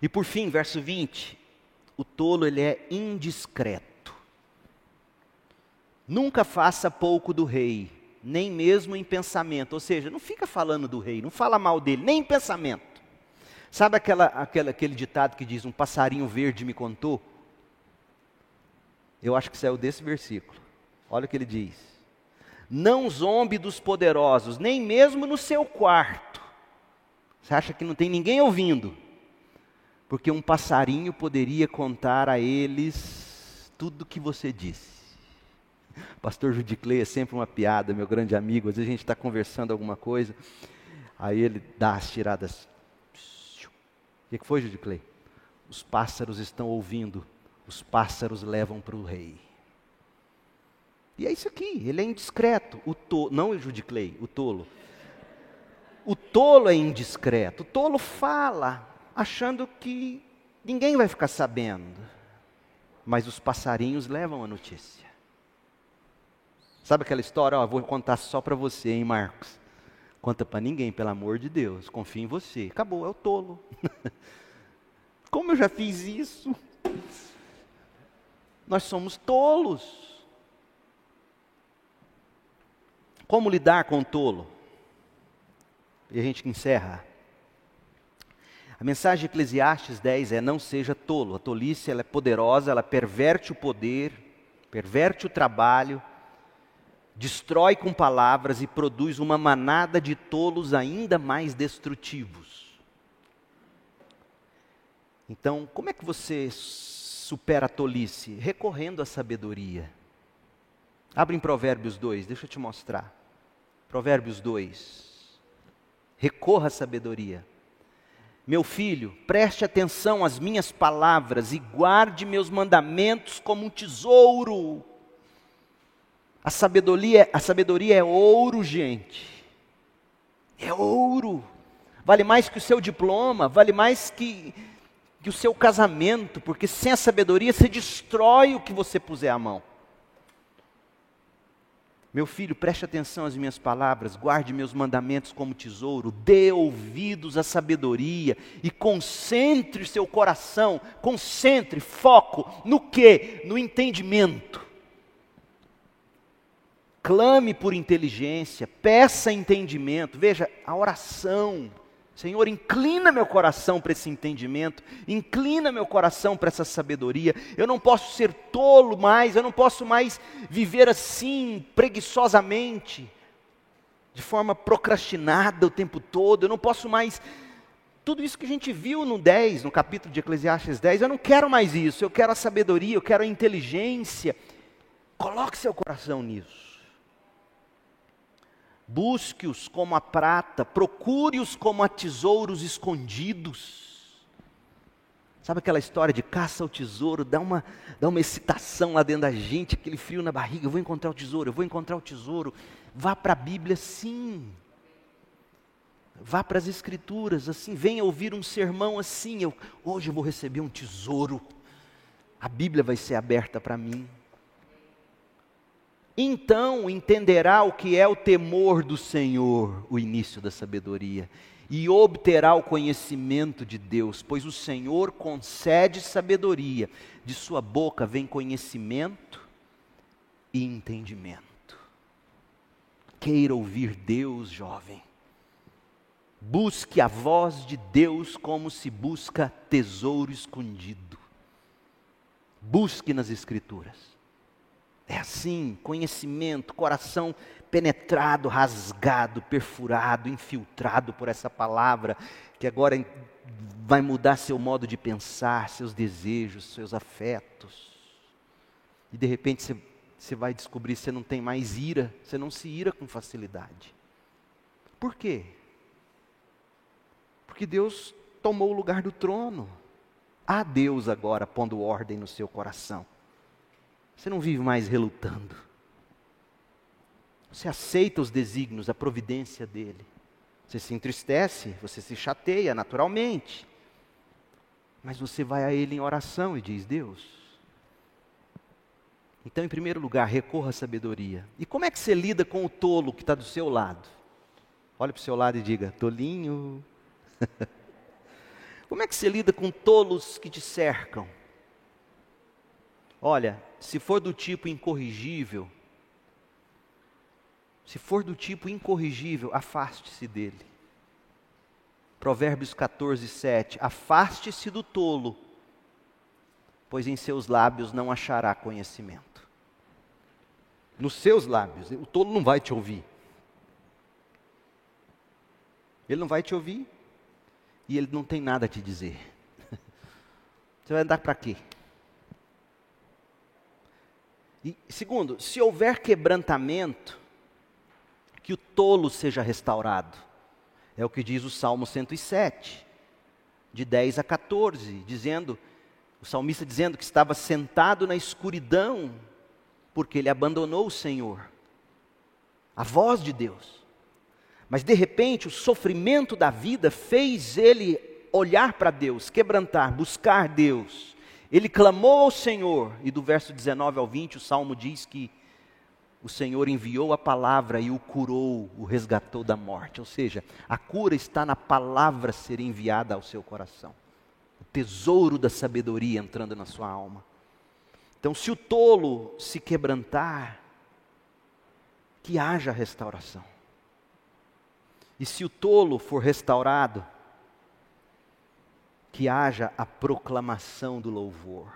E por fim, verso 20, o tolo ele é indiscreto. Nunca faça pouco do rei, nem mesmo em pensamento. Ou seja, não fica falando do rei, não fala mal dele, nem em pensamento. Sabe aquela, aquela, aquele ditado que diz: Um passarinho verde me contou? Eu acho que saiu desse versículo. Olha o que ele diz: Não zombe dos poderosos, nem mesmo no seu quarto. Você acha que não tem ninguém ouvindo? Porque um passarinho poderia contar a eles tudo o que você disse. Pastor Judiclei é sempre uma piada, meu grande amigo. Às vezes a gente está conversando alguma coisa, aí ele dá as tiradas o que foi, Judy Clay? Os pássaros estão ouvindo, os pássaros levam para o rei. E é isso aqui, ele é indiscreto. O não o Judy Clay, o tolo. O tolo é indiscreto. O tolo fala, achando que ninguém vai ficar sabendo. Mas os passarinhos levam a notícia. Sabe aquela história? Ó, vou contar só para você, hein, Marcos? Conta para ninguém, pelo amor de Deus. Confia em você. Acabou, é o tolo. *laughs* Como eu já fiz isso? Nós somos tolos. Como lidar com o tolo? E a gente encerra. A mensagem de Eclesiastes 10 é: não seja tolo. A tolice ela é poderosa, ela perverte o poder, perverte o trabalho, destrói com palavras e produz uma manada de tolos ainda mais destrutivos. Então, como é que você supera a tolice? Recorrendo à sabedoria. Abre em Provérbios 2, deixa eu te mostrar. Provérbios 2. Recorra à sabedoria. Meu filho, preste atenção às minhas palavras e guarde meus mandamentos como um tesouro a sabedoria, a sabedoria é ouro, gente. É ouro. Vale mais que o seu diploma, vale mais que, que o seu casamento, porque sem a sabedoria você destrói o que você puser à mão. Meu filho, preste atenção às minhas palavras, guarde meus mandamentos como tesouro, dê ouvidos à sabedoria e concentre seu coração, concentre, foco no que? No entendimento. Clame por inteligência, peça entendimento. Veja, a oração. Senhor, inclina meu coração para esse entendimento, inclina meu coração para essa sabedoria. Eu não posso ser tolo mais, eu não posso mais viver assim, preguiçosamente, de forma procrastinada o tempo todo. Eu não posso mais. Tudo isso que a gente viu no 10, no capítulo de Eclesiastes 10, eu não quero mais isso. Eu quero a sabedoria, eu quero a inteligência. Coloque seu coração nisso. Busque-os como a prata, procure-os como a tesouros escondidos. Sabe aquela história de caça ao tesouro, dá uma, dá uma excitação lá dentro da gente, aquele frio na barriga, eu vou encontrar o tesouro, eu vou encontrar o tesouro. Vá para a Bíblia sim. Vá para as escrituras assim, venha ouvir um sermão assim, eu, hoje eu vou receber um tesouro. A Bíblia vai ser aberta para mim. Então entenderá o que é o temor do Senhor, o início da sabedoria, e obterá o conhecimento de Deus, pois o Senhor concede sabedoria, de sua boca vem conhecimento e entendimento. Queira ouvir Deus, jovem. Busque a voz de Deus como se busca tesouro escondido. Busque nas Escrituras. É assim, conhecimento, coração penetrado, rasgado, perfurado, infiltrado por essa palavra, que agora vai mudar seu modo de pensar, seus desejos, seus afetos. E de repente você, você vai descobrir que você não tem mais ira, você não se ira com facilidade. Por quê? Porque Deus tomou o lugar do trono. Há Deus agora pondo ordem no seu coração. Você não vive mais relutando. Você aceita os desígnios, a providência dele. Você se entristece, você se chateia naturalmente. Mas você vai a ele em oração e diz: Deus. Então, em primeiro lugar, recorra à sabedoria. E como é que você lida com o tolo que está do seu lado? Olhe para o seu lado e diga: tolinho. *laughs* como é que você lida com tolos que te cercam? Olha, se for do tipo incorrigível, se for do tipo incorrigível, afaste-se dele. Provérbios 14, 7. Afaste-se do tolo, pois em seus lábios não achará conhecimento. Nos seus lábios, o tolo não vai te ouvir. Ele não vai te ouvir e ele não tem nada a te dizer. *laughs* Você vai andar para quê? E, segundo, se houver quebrantamento, que o tolo seja restaurado. É o que diz o Salmo 107, de 10 a 14, dizendo, o salmista dizendo que estava sentado na escuridão, porque ele abandonou o Senhor, a voz de Deus. Mas de repente o sofrimento da vida fez ele olhar para Deus, quebrantar, buscar Deus. Ele clamou ao Senhor, e do verso 19 ao 20, o salmo diz que o Senhor enviou a palavra e o curou, o resgatou da morte. Ou seja, a cura está na palavra ser enviada ao seu coração. O tesouro da sabedoria entrando na sua alma. Então, se o tolo se quebrantar, que haja restauração. E se o tolo for restaurado, que haja a proclamação do louvor.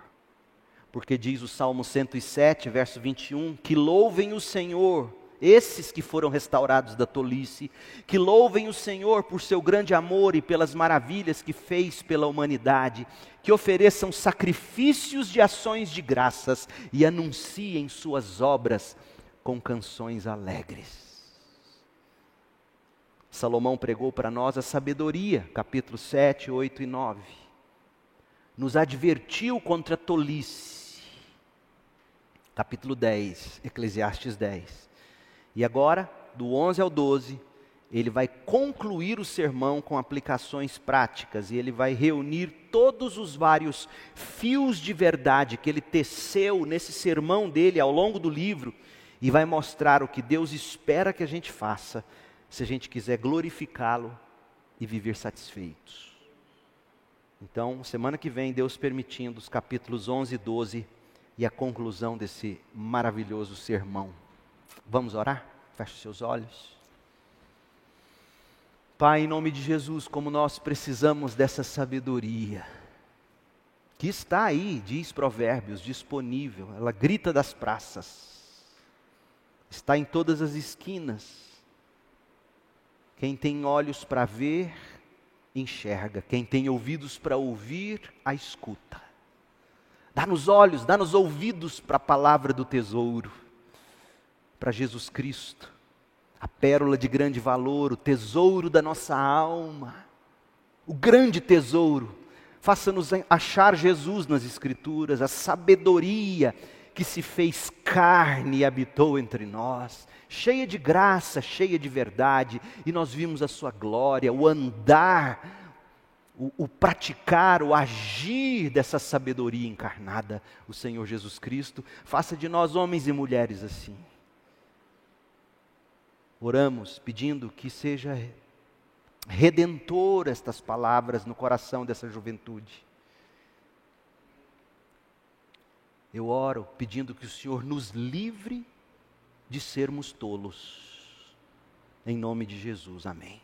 Porque diz o Salmo 107, verso 21, que louvem o Senhor, esses que foram restaurados da tolice, que louvem o Senhor por seu grande amor e pelas maravilhas que fez pela humanidade, que ofereçam sacrifícios de ações de graças e anunciem suas obras com canções alegres. Salomão pregou para nós a sabedoria, capítulo 7, 8 e 9. Nos advertiu contra a tolice. Capítulo 10, Eclesiastes 10. E agora, do 11 ao 12, ele vai concluir o sermão com aplicações práticas e ele vai reunir todos os vários fios de verdade que ele teceu nesse sermão dele ao longo do livro e vai mostrar o que Deus espera que a gente faça se a gente quiser glorificá-lo e viver satisfeitos. Então, semana que vem, Deus permitindo, os capítulos 11 e 12 e a conclusão desse maravilhoso sermão. Vamos orar? Feche seus olhos. Pai, em nome de Jesus, como nós precisamos dessa sabedoria, que está aí, diz Provérbios, disponível, ela grita das praças, está em todas as esquinas, quem tem olhos para ver, enxerga. Quem tem ouvidos para ouvir, a escuta. Dá-nos olhos, dá-nos ouvidos para a palavra do tesouro, para Jesus Cristo, a pérola de grande valor, o tesouro da nossa alma, o grande tesouro. Faça-nos achar Jesus nas Escrituras, a sabedoria que se fez carne e habitou entre nós, cheia de graça, cheia de verdade, e nós vimos a sua glória, o andar o, o, praticar, o agir dessa sabedoria encarnada, o Senhor Jesus Cristo, faça de nós homens e mulheres assim. Oramos pedindo que seja redentor estas palavras no coração dessa juventude. Eu oro pedindo que o Senhor nos livre de sermos tolos. Em nome de Jesus, amém.